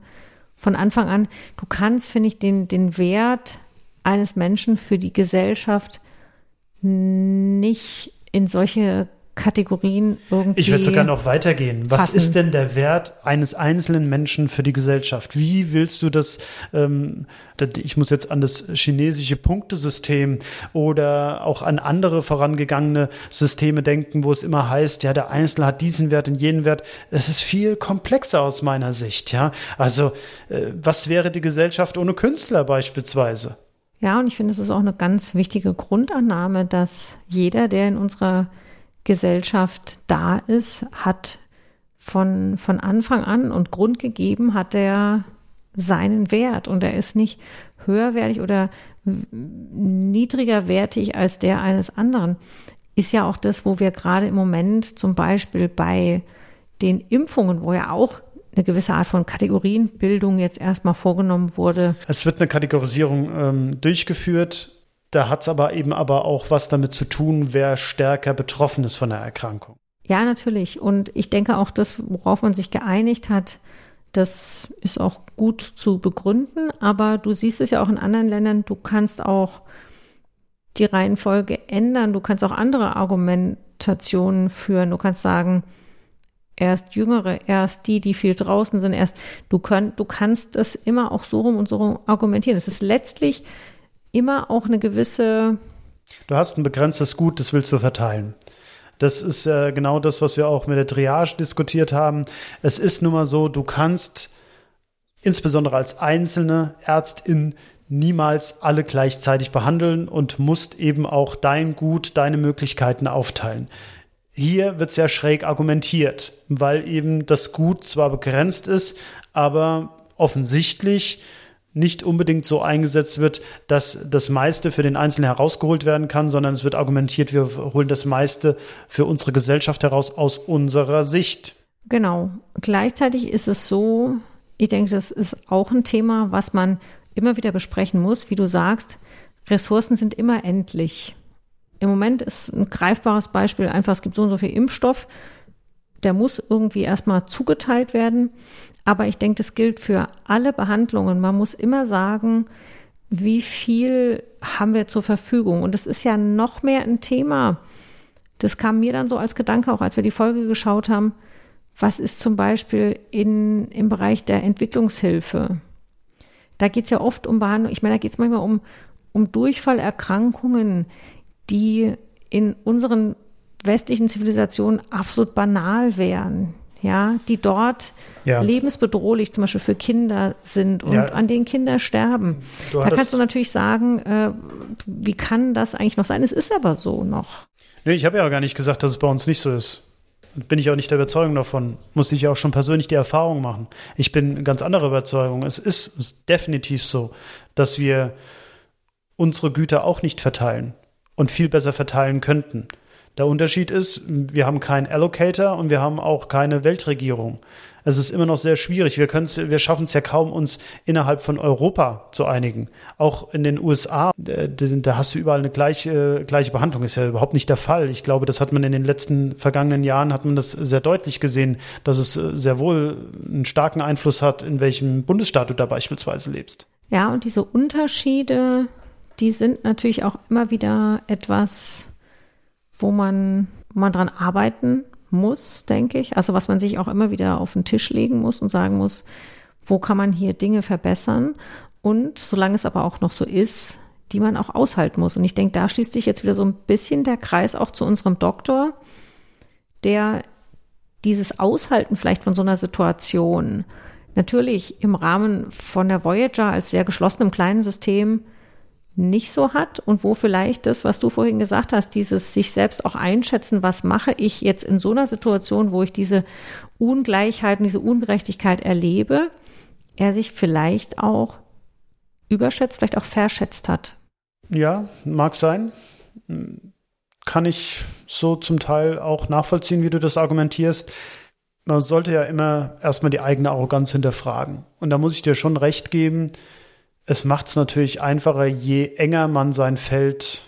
von Anfang an. Du kannst, finde ich, den, den Wert eines Menschen für die Gesellschaft nicht in solche Kategorien irgendwie. Ich würde sogar noch weitergehen. Was fassen. ist denn der Wert eines einzelnen Menschen für die Gesellschaft? Wie willst du das, ähm, ich muss jetzt an das chinesische Punktesystem oder auch an andere vorangegangene Systeme denken, wo es immer heißt, ja, der Einzelne hat diesen Wert und jenen Wert. Es ist viel komplexer aus meiner Sicht, ja. Also, äh, was wäre die Gesellschaft ohne Künstler beispielsweise? Ja, und ich finde, es ist auch eine ganz wichtige Grundannahme, dass jeder, der in unserer Gesellschaft da ist, hat von, von Anfang an und Grund gegeben hat er seinen Wert und er ist nicht höherwertig oder niedrigerwertig als der eines anderen. Ist ja auch das, wo wir gerade im Moment zum Beispiel bei den Impfungen, wo ja auch eine gewisse Art von Kategorienbildung jetzt erstmal vorgenommen wurde. Es wird eine Kategorisierung ähm, durchgeführt da hat es aber eben aber auch was damit zu tun, wer stärker betroffen ist von der Erkrankung. Ja, natürlich. Und ich denke auch, das, worauf man sich geeinigt hat, das ist auch gut zu begründen. Aber du siehst es ja auch in anderen Ländern, du kannst auch die Reihenfolge ändern. Du kannst auch andere Argumentationen führen. Du kannst sagen, erst Jüngere, erst die, die viel draußen sind, erst du, könnt, du kannst das immer auch so rum und so rum argumentieren. Es ist letztlich immer auch eine gewisse. Du hast ein begrenztes Gut, das willst du verteilen. Das ist äh, genau das, was wir auch mit der Triage diskutiert haben. Es ist nun mal so, du kannst insbesondere als einzelne Ärztin niemals alle gleichzeitig behandeln und musst eben auch dein Gut, deine Möglichkeiten aufteilen. Hier wird sehr schräg argumentiert, weil eben das Gut zwar begrenzt ist, aber offensichtlich nicht unbedingt so eingesetzt wird, dass das meiste für den Einzelnen herausgeholt werden kann, sondern es wird argumentiert, wir holen das meiste für unsere Gesellschaft heraus aus unserer Sicht. Genau. Gleichzeitig ist es so, ich denke, das ist auch ein Thema, was man immer wieder besprechen muss. Wie du sagst, Ressourcen sind immer endlich. Im Moment ist ein greifbares Beispiel einfach, es gibt so und so viel Impfstoff, der muss irgendwie erstmal zugeteilt werden. Aber ich denke, das gilt für alle Behandlungen. Man muss immer sagen, wie viel haben wir zur Verfügung? Und das ist ja noch mehr ein Thema. Das kam mir dann so als Gedanke, auch als wir die Folge geschaut haben. Was ist zum Beispiel in, im Bereich der Entwicklungshilfe? Da geht es ja oft um Behandlung. Ich meine, da geht es manchmal um, um Durchfallerkrankungen, die in unseren westlichen Zivilisationen absolut banal wären ja, die dort ja. lebensbedrohlich zum Beispiel für Kinder sind und ja. an denen Kinder sterben. Du da kannst du natürlich sagen, äh, wie kann das eigentlich noch sein? Es ist aber so noch. Nee, ich habe ja gar nicht gesagt, dass es bei uns nicht so ist. Bin ich auch nicht der Überzeugung davon. Muss ich auch schon persönlich die Erfahrung machen. Ich bin ganz anderer Überzeugung. Es ist, ist definitiv so, dass wir unsere Güter auch nicht verteilen und viel besser verteilen könnten. Der Unterschied ist, wir haben keinen Allocator und wir haben auch keine Weltregierung. Es ist immer noch sehr schwierig. Wir, wir schaffen es ja kaum, uns innerhalb von Europa zu einigen. Auch in den USA, da, da hast du überall eine gleiche, gleiche Behandlung. Ist ja überhaupt nicht der Fall. Ich glaube, das hat man in den letzten vergangenen Jahren, hat man das sehr deutlich gesehen, dass es äh, sehr wohl einen starken Einfluss hat, in welchem Bundesstaat du da beispielsweise lebst. Ja, und diese Unterschiede, die sind natürlich auch immer wieder etwas, wo man, wo dran arbeiten muss, denke ich. Also was man sich auch immer wieder auf den Tisch legen muss und sagen muss, wo kann man hier Dinge verbessern? Und solange es aber auch noch so ist, die man auch aushalten muss. Und ich denke, da schließt sich jetzt wieder so ein bisschen der Kreis auch zu unserem Doktor, der dieses Aushalten vielleicht von so einer Situation natürlich im Rahmen von der Voyager als sehr geschlossenem kleinen System nicht so hat und wo vielleicht das, was du vorhin gesagt hast, dieses sich selbst auch einschätzen, was mache ich jetzt in so einer Situation, wo ich diese Ungleichheit und diese Ungerechtigkeit erlebe, er sich vielleicht auch überschätzt, vielleicht auch verschätzt hat. Ja, mag sein. Kann ich so zum Teil auch nachvollziehen, wie du das argumentierst. Man sollte ja immer erstmal die eigene Arroganz hinterfragen. Und da muss ich dir schon recht geben, es macht es natürlich einfacher, je enger man sein Feld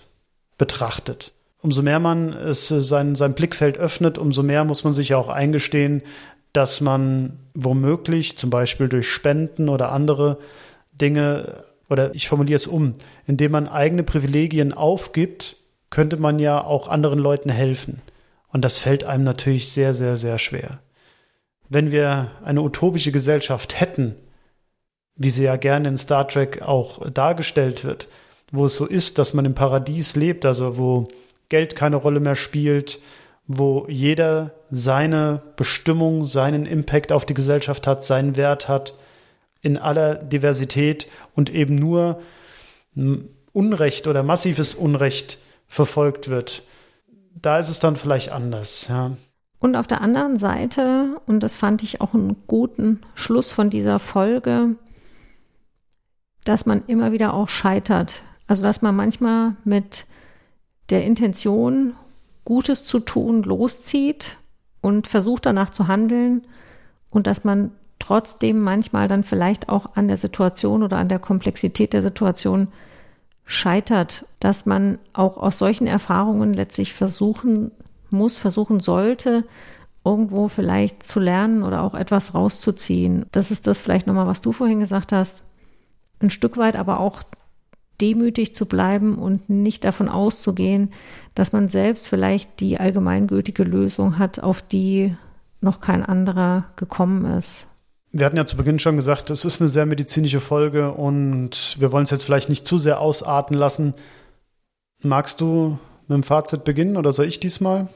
betrachtet. Umso mehr man es, äh, sein, sein Blickfeld öffnet, umso mehr muss man sich auch eingestehen, dass man womöglich zum Beispiel durch Spenden oder andere Dinge, oder ich formuliere es um, indem man eigene Privilegien aufgibt, könnte man ja auch anderen Leuten helfen. Und das fällt einem natürlich sehr, sehr, sehr schwer. Wenn wir eine utopische Gesellschaft hätten, wie sie ja gerne in Star Trek auch dargestellt wird, wo es so ist, dass man im Paradies lebt, also wo Geld keine Rolle mehr spielt, wo jeder seine Bestimmung, seinen Impact auf die Gesellschaft hat, seinen Wert hat, in aller Diversität und eben nur Unrecht oder massives Unrecht verfolgt wird. Da ist es dann vielleicht anders, ja. Und auf der anderen Seite, und das fand ich auch einen guten Schluss von dieser Folge, dass man immer wieder auch scheitert. Also dass man manchmal mit der Intention, Gutes zu tun, loszieht und versucht danach zu handeln und dass man trotzdem manchmal dann vielleicht auch an der Situation oder an der Komplexität der Situation scheitert, dass man auch aus solchen Erfahrungen letztlich versuchen muss, versuchen sollte, irgendwo vielleicht zu lernen oder auch etwas rauszuziehen. Das ist das vielleicht nochmal, was du vorhin gesagt hast ein Stück weit aber auch demütig zu bleiben und nicht davon auszugehen, dass man selbst vielleicht die allgemeingültige Lösung hat, auf die noch kein anderer gekommen ist. Wir hatten ja zu Beginn schon gesagt, es ist eine sehr medizinische Folge und wir wollen es jetzt vielleicht nicht zu sehr ausarten lassen. Magst du mit dem Fazit beginnen oder soll ich diesmal?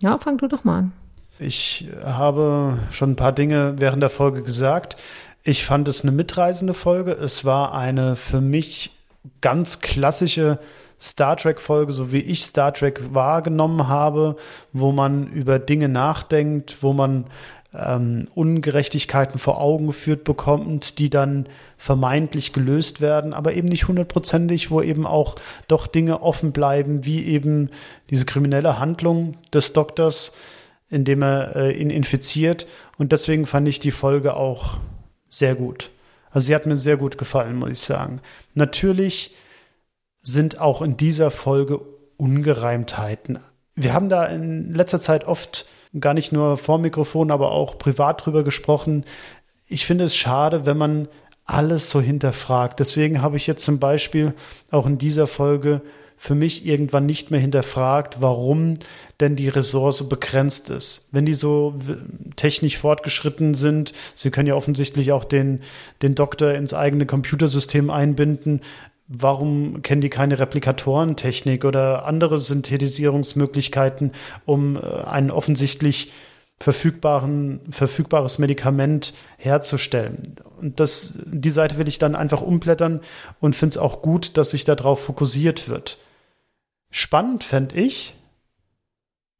Ja, fang du doch mal an. Ich habe schon ein paar Dinge während der Folge gesagt. Ich fand es eine mitreisende Folge. Es war eine für mich ganz klassische Star Trek-Folge, so wie ich Star Trek wahrgenommen habe, wo man über Dinge nachdenkt, wo man ähm, Ungerechtigkeiten vor Augen geführt bekommt, die dann vermeintlich gelöst werden, aber eben nicht hundertprozentig, wo eben auch doch Dinge offen bleiben, wie eben diese kriminelle Handlung des Doktors, indem er äh, ihn infiziert. Und deswegen fand ich die Folge auch sehr gut. Also sie hat mir sehr gut gefallen, muss ich sagen. Natürlich sind auch in dieser Folge Ungereimtheiten. Wir haben da in letzter Zeit oft gar nicht nur vor Mikrofon, aber auch privat drüber gesprochen. Ich finde es schade, wenn man alles so hinterfragt. Deswegen habe ich jetzt zum Beispiel auch in dieser Folge für mich irgendwann nicht mehr hinterfragt, warum denn die Ressource begrenzt ist. Wenn die so technisch fortgeschritten sind, sie können ja offensichtlich auch den, den Doktor ins eigene Computersystem einbinden, warum kennen die keine Replikatorentechnik oder andere Synthetisierungsmöglichkeiten, um äh, ein offensichtlich verfügbaren, verfügbares Medikament herzustellen. Und das, die Seite will ich dann einfach umblättern und finde es auch gut, dass sich darauf fokussiert wird. Spannend fände ich,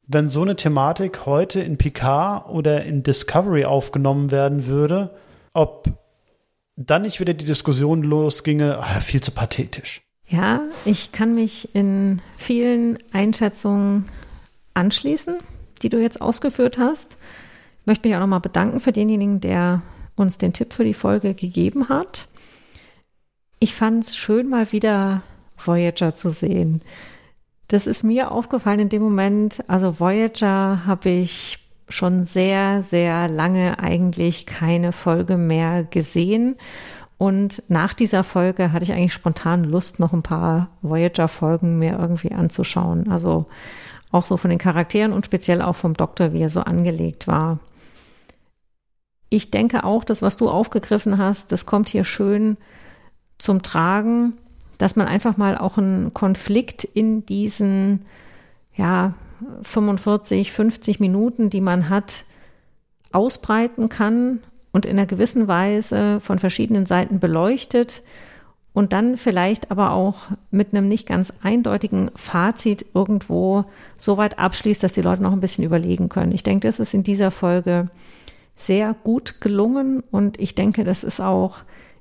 wenn so eine Thematik heute in Picard oder in Discovery aufgenommen werden würde, ob dann nicht wieder die Diskussion losginge, ach, viel zu pathetisch. Ja, ich kann mich in vielen Einschätzungen anschließen, die du jetzt ausgeführt hast. Ich möchte mich auch nochmal bedanken für denjenigen, der uns den Tipp für die Folge gegeben hat. Ich fand es schön, mal wieder Voyager zu sehen. Das ist mir aufgefallen in dem Moment. Also Voyager habe ich schon sehr, sehr lange eigentlich keine Folge mehr gesehen. Und nach dieser Folge hatte ich eigentlich spontan Lust, noch ein paar Voyager-Folgen mir irgendwie anzuschauen. Also auch so von den Charakteren und speziell auch vom Doktor, wie er so angelegt war. Ich denke auch, das, was du aufgegriffen hast, das kommt hier schön zum Tragen, dass man einfach mal auch einen Konflikt in diesen, ja, 45, 50 Minuten, die man hat, ausbreiten kann und in einer gewissen Weise von verschiedenen Seiten beleuchtet und dann vielleicht aber auch mit einem nicht ganz eindeutigen Fazit irgendwo so weit abschließt, dass die Leute noch ein bisschen überlegen können. Ich denke, das ist in dieser Folge sehr gut gelungen und ich denke, das ist auch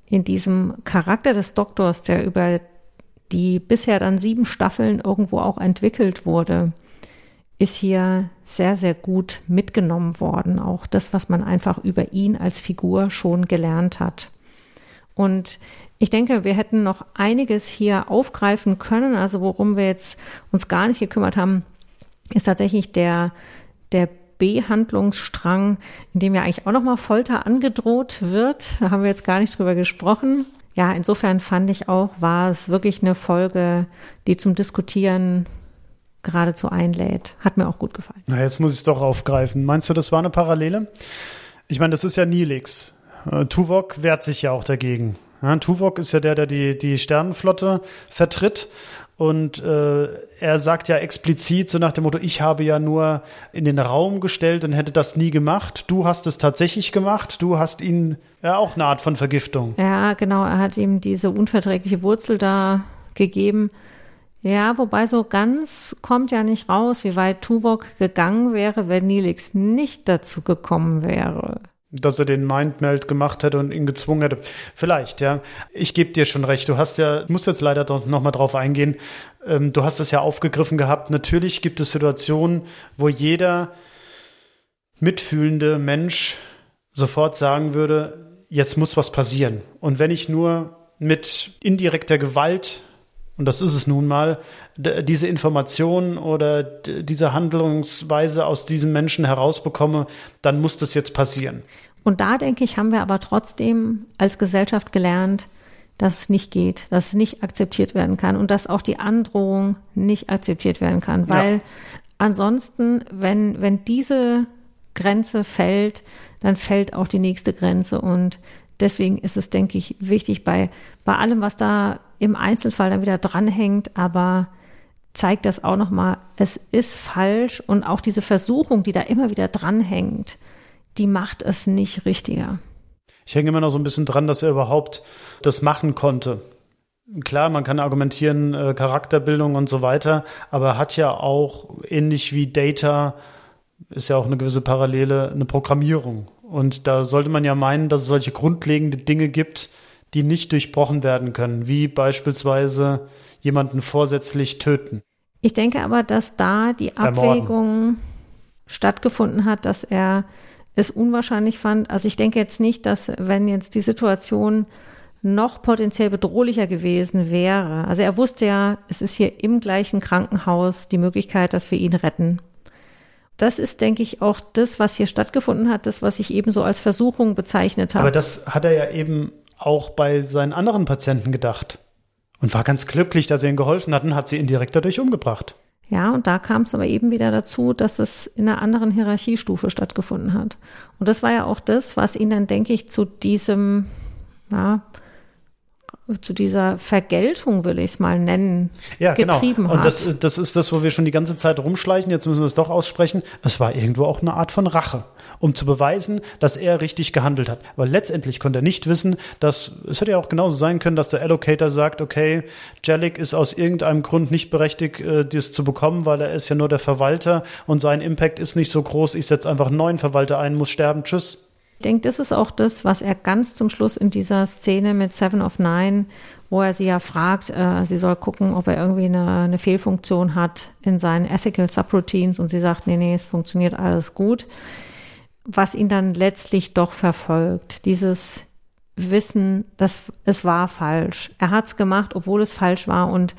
in diesem Charakter des Doktors, der über die bisher dann sieben Staffeln irgendwo auch entwickelt wurde, ist hier sehr, sehr gut mitgenommen worden. Auch das, was man einfach über ihn als Figur schon gelernt hat. Und ich denke, wir hätten noch einiges hier aufgreifen können. Also worum wir jetzt uns gar nicht gekümmert haben, ist tatsächlich der, der B-Handlungsstrang, in dem ja eigentlich auch nochmal Folter angedroht wird. Da haben wir jetzt gar nicht drüber gesprochen. Ja, insofern fand ich auch, war es wirklich eine Folge, die zum Diskutieren geradezu einlädt. Hat mir auch gut gefallen. Na, jetzt muss ich es doch aufgreifen. Meinst du, das war eine Parallele? Ich meine, das ist ja Nilix. Äh, Tuvok wehrt sich ja auch dagegen. Ja, Tuvok ist ja der, der die, die Sternenflotte vertritt. Und äh, er sagt ja explizit so nach dem Motto, ich habe ja nur in den Raum gestellt und hätte das nie gemacht. Du hast es tatsächlich gemacht. Du hast ihn ja auch eine Art von Vergiftung. Ja, genau. Er hat ihm diese unverträgliche Wurzel da gegeben. Ja, wobei so ganz kommt ja nicht raus, wie weit Tuvok gegangen wäre, wenn Nilix nicht dazu gekommen wäre. Dass er den Mindmeld gemacht hätte und ihn gezwungen hätte. Vielleicht, ja. Ich gebe dir schon recht. Du hast ja, muss jetzt leider noch mal drauf eingehen. Ähm, du hast es ja aufgegriffen gehabt. Natürlich gibt es Situationen, wo jeder mitfühlende Mensch sofort sagen würde, jetzt muss was passieren. Und wenn ich nur mit indirekter Gewalt und das ist es nun mal, diese Information oder diese Handlungsweise aus diesem Menschen herausbekomme, dann muss das jetzt passieren. Und da denke ich, haben wir aber trotzdem als Gesellschaft gelernt, dass es nicht geht, dass es nicht akzeptiert werden kann und dass auch die Androhung nicht akzeptiert werden kann, weil ja. ansonsten, wenn, wenn diese Grenze fällt, dann fällt auch die nächste Grenze und deswegen ist es, denke ich, wichtig bei, bei allem, was da im Einzelfall dann wieder dranhängt, aber zeigt das auch nochmal, es ist falsch und auch diese Versuchung, die da immer wieder dranhängt, die macht es nicht richtiger. Ich hänge immer noch so ein bisschen dran, dass er überhaupt das machen konnte. Klar, man kann argumentieren, äh, Charakterbildung und so weiter, aber er hat ja auch ähnlich wie Data, ist ja auch eine gewisse Parallele, eine Programmierung. Und da sollte man ja meinen, dass es solche grundlegende Dinge gibt, die nicht durchbrochen werden können, wie beispielsweise jemanden vorsätzlich töten. Ich denke aber, dass da die Abwägung stattgefunden hat, dass er es unwahrscheinlich fand. Also ich denke jetzt nicht, dass wenn jetzt die Situation noch potenziell bedrohlicher gewesen wäre. Also er wusste ja, es ist hier im gleichen Krankenhaus die Möglichkeit, dass wir ihn retten. Das ist, denke ich, auch das, was hier stattgefunden hat, das, was ich eben so als Versuchung bezeichnet habe. Aber das hat er ja eben auch bei seinen anderen Patienten gedacht und war ganz glücklich, dass sie ihnen geholfen hatten, hat sie indirekt dadurch umgebracht. Ja, und da kam es aber eben wieder dazu, dass es in einer anderen Hierarchiestufe stattgefunden hat. Und das war ja auch das, was ihn dann, denke ich, zu diesem, ja, zu dieser Vergeltung, will ich es mal nennen, ja, genau. getrieben genau. Und hat. das, das ist das, wo wir schon die ganze Zeit rumschleichen. Jetzt müssen wir es doch aussprechen. Es war irgendwo auch eine Art von Rache, um zu beweisen, dass er richtig gehandelt hat. Weil letztendlich konnte er nicht wissen, dass es hätte ja auch genauso sein können, dass der Allocator sagt, okay, Jellic ist aus irgendeinem Grund nicht berechtigt, äh, das zu bekommen, weil er ist ja nur der Verwalter und sein Impact ist nicht so groß. Ich setze einfach einen neuen Verwalter ein, muss sterben, tschüss. Ich denke, das ist auch das, was er ganz zum Schluss in dieser Szene mit Seven of Nine, wo er sie ja fragt, äh, sie soll gucken, ob er irgendwie eine, eine Fehlfunktion hat in seinen Ethical Subroutines und sie sagt, nee, nee, es funktioniert alles gut. Was ihn dann letztlich doch verfolgt, dieses Wissen, dass es war falsch. Er hat es gemacht, obwohl es falsch war und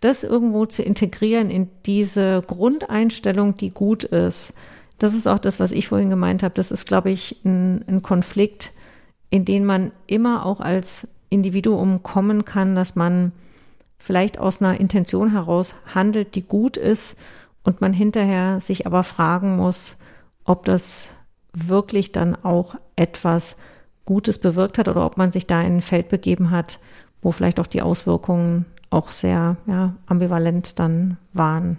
das irgendwo zu integrieren in diese Grundeinstellung, die gut ist, das ist auch das, was ich vorhin gemeint habe. Das ist, glaube ich, ein, ein Konflikt, in den man immer auch als Individuum kommen kann, dass man vielleicht aus einer Intention heraus handelt, die gut ist und man hinterher sich aber fragen muss, ob das wirklich dann auch etwas Gutes bewirkt hat oder ob man sich da in ein Feld begeben hat, wo vielleicht auch die Auswirkungen auch sehr ja, ambivalent dann waren.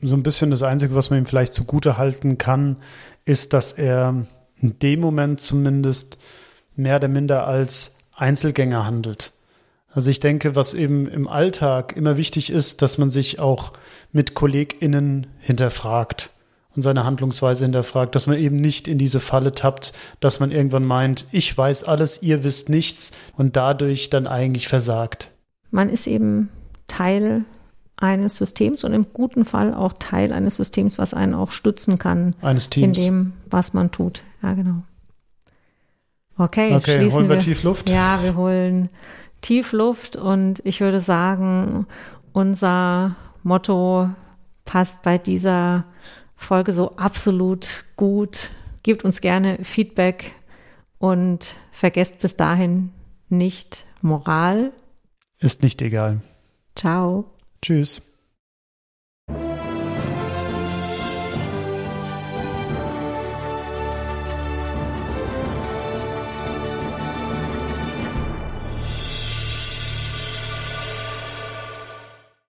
So ein bisschen das Einzige, was man ihm vielleicht zugute halten kann, ist, dass er in dem Moment zumindest mehr oder minder als Einzelgänger handelt. Also ich denke, was eben im Alltag immer wichtig ist, dass man sich auch mit KollegInnen hinterfragt und seine Handlungsweise hinterfragt, dass man eben nicht in diese Falle tappt, dass man irgendwann meint, ich weiß alles, ihr wisst nichts und dadurch dann eigentlich versagt. Man ist eben Teil eines Systems und im guten Fall auch Teil eines Systems, was einen auch stützen kann. Eines Teams. In dem, was man tut. Ja, genau. Okay, okay schließen holen wir, wir tief Luft? Ja, wir holen tief Luft und ich würde sagen, unser Motto passt bei dieser Folge so absolut gut. Gebt uns gerne Feedback und vergesst bis dahin nicht Moral. Ist nicht egal. Ciao. Tschüss.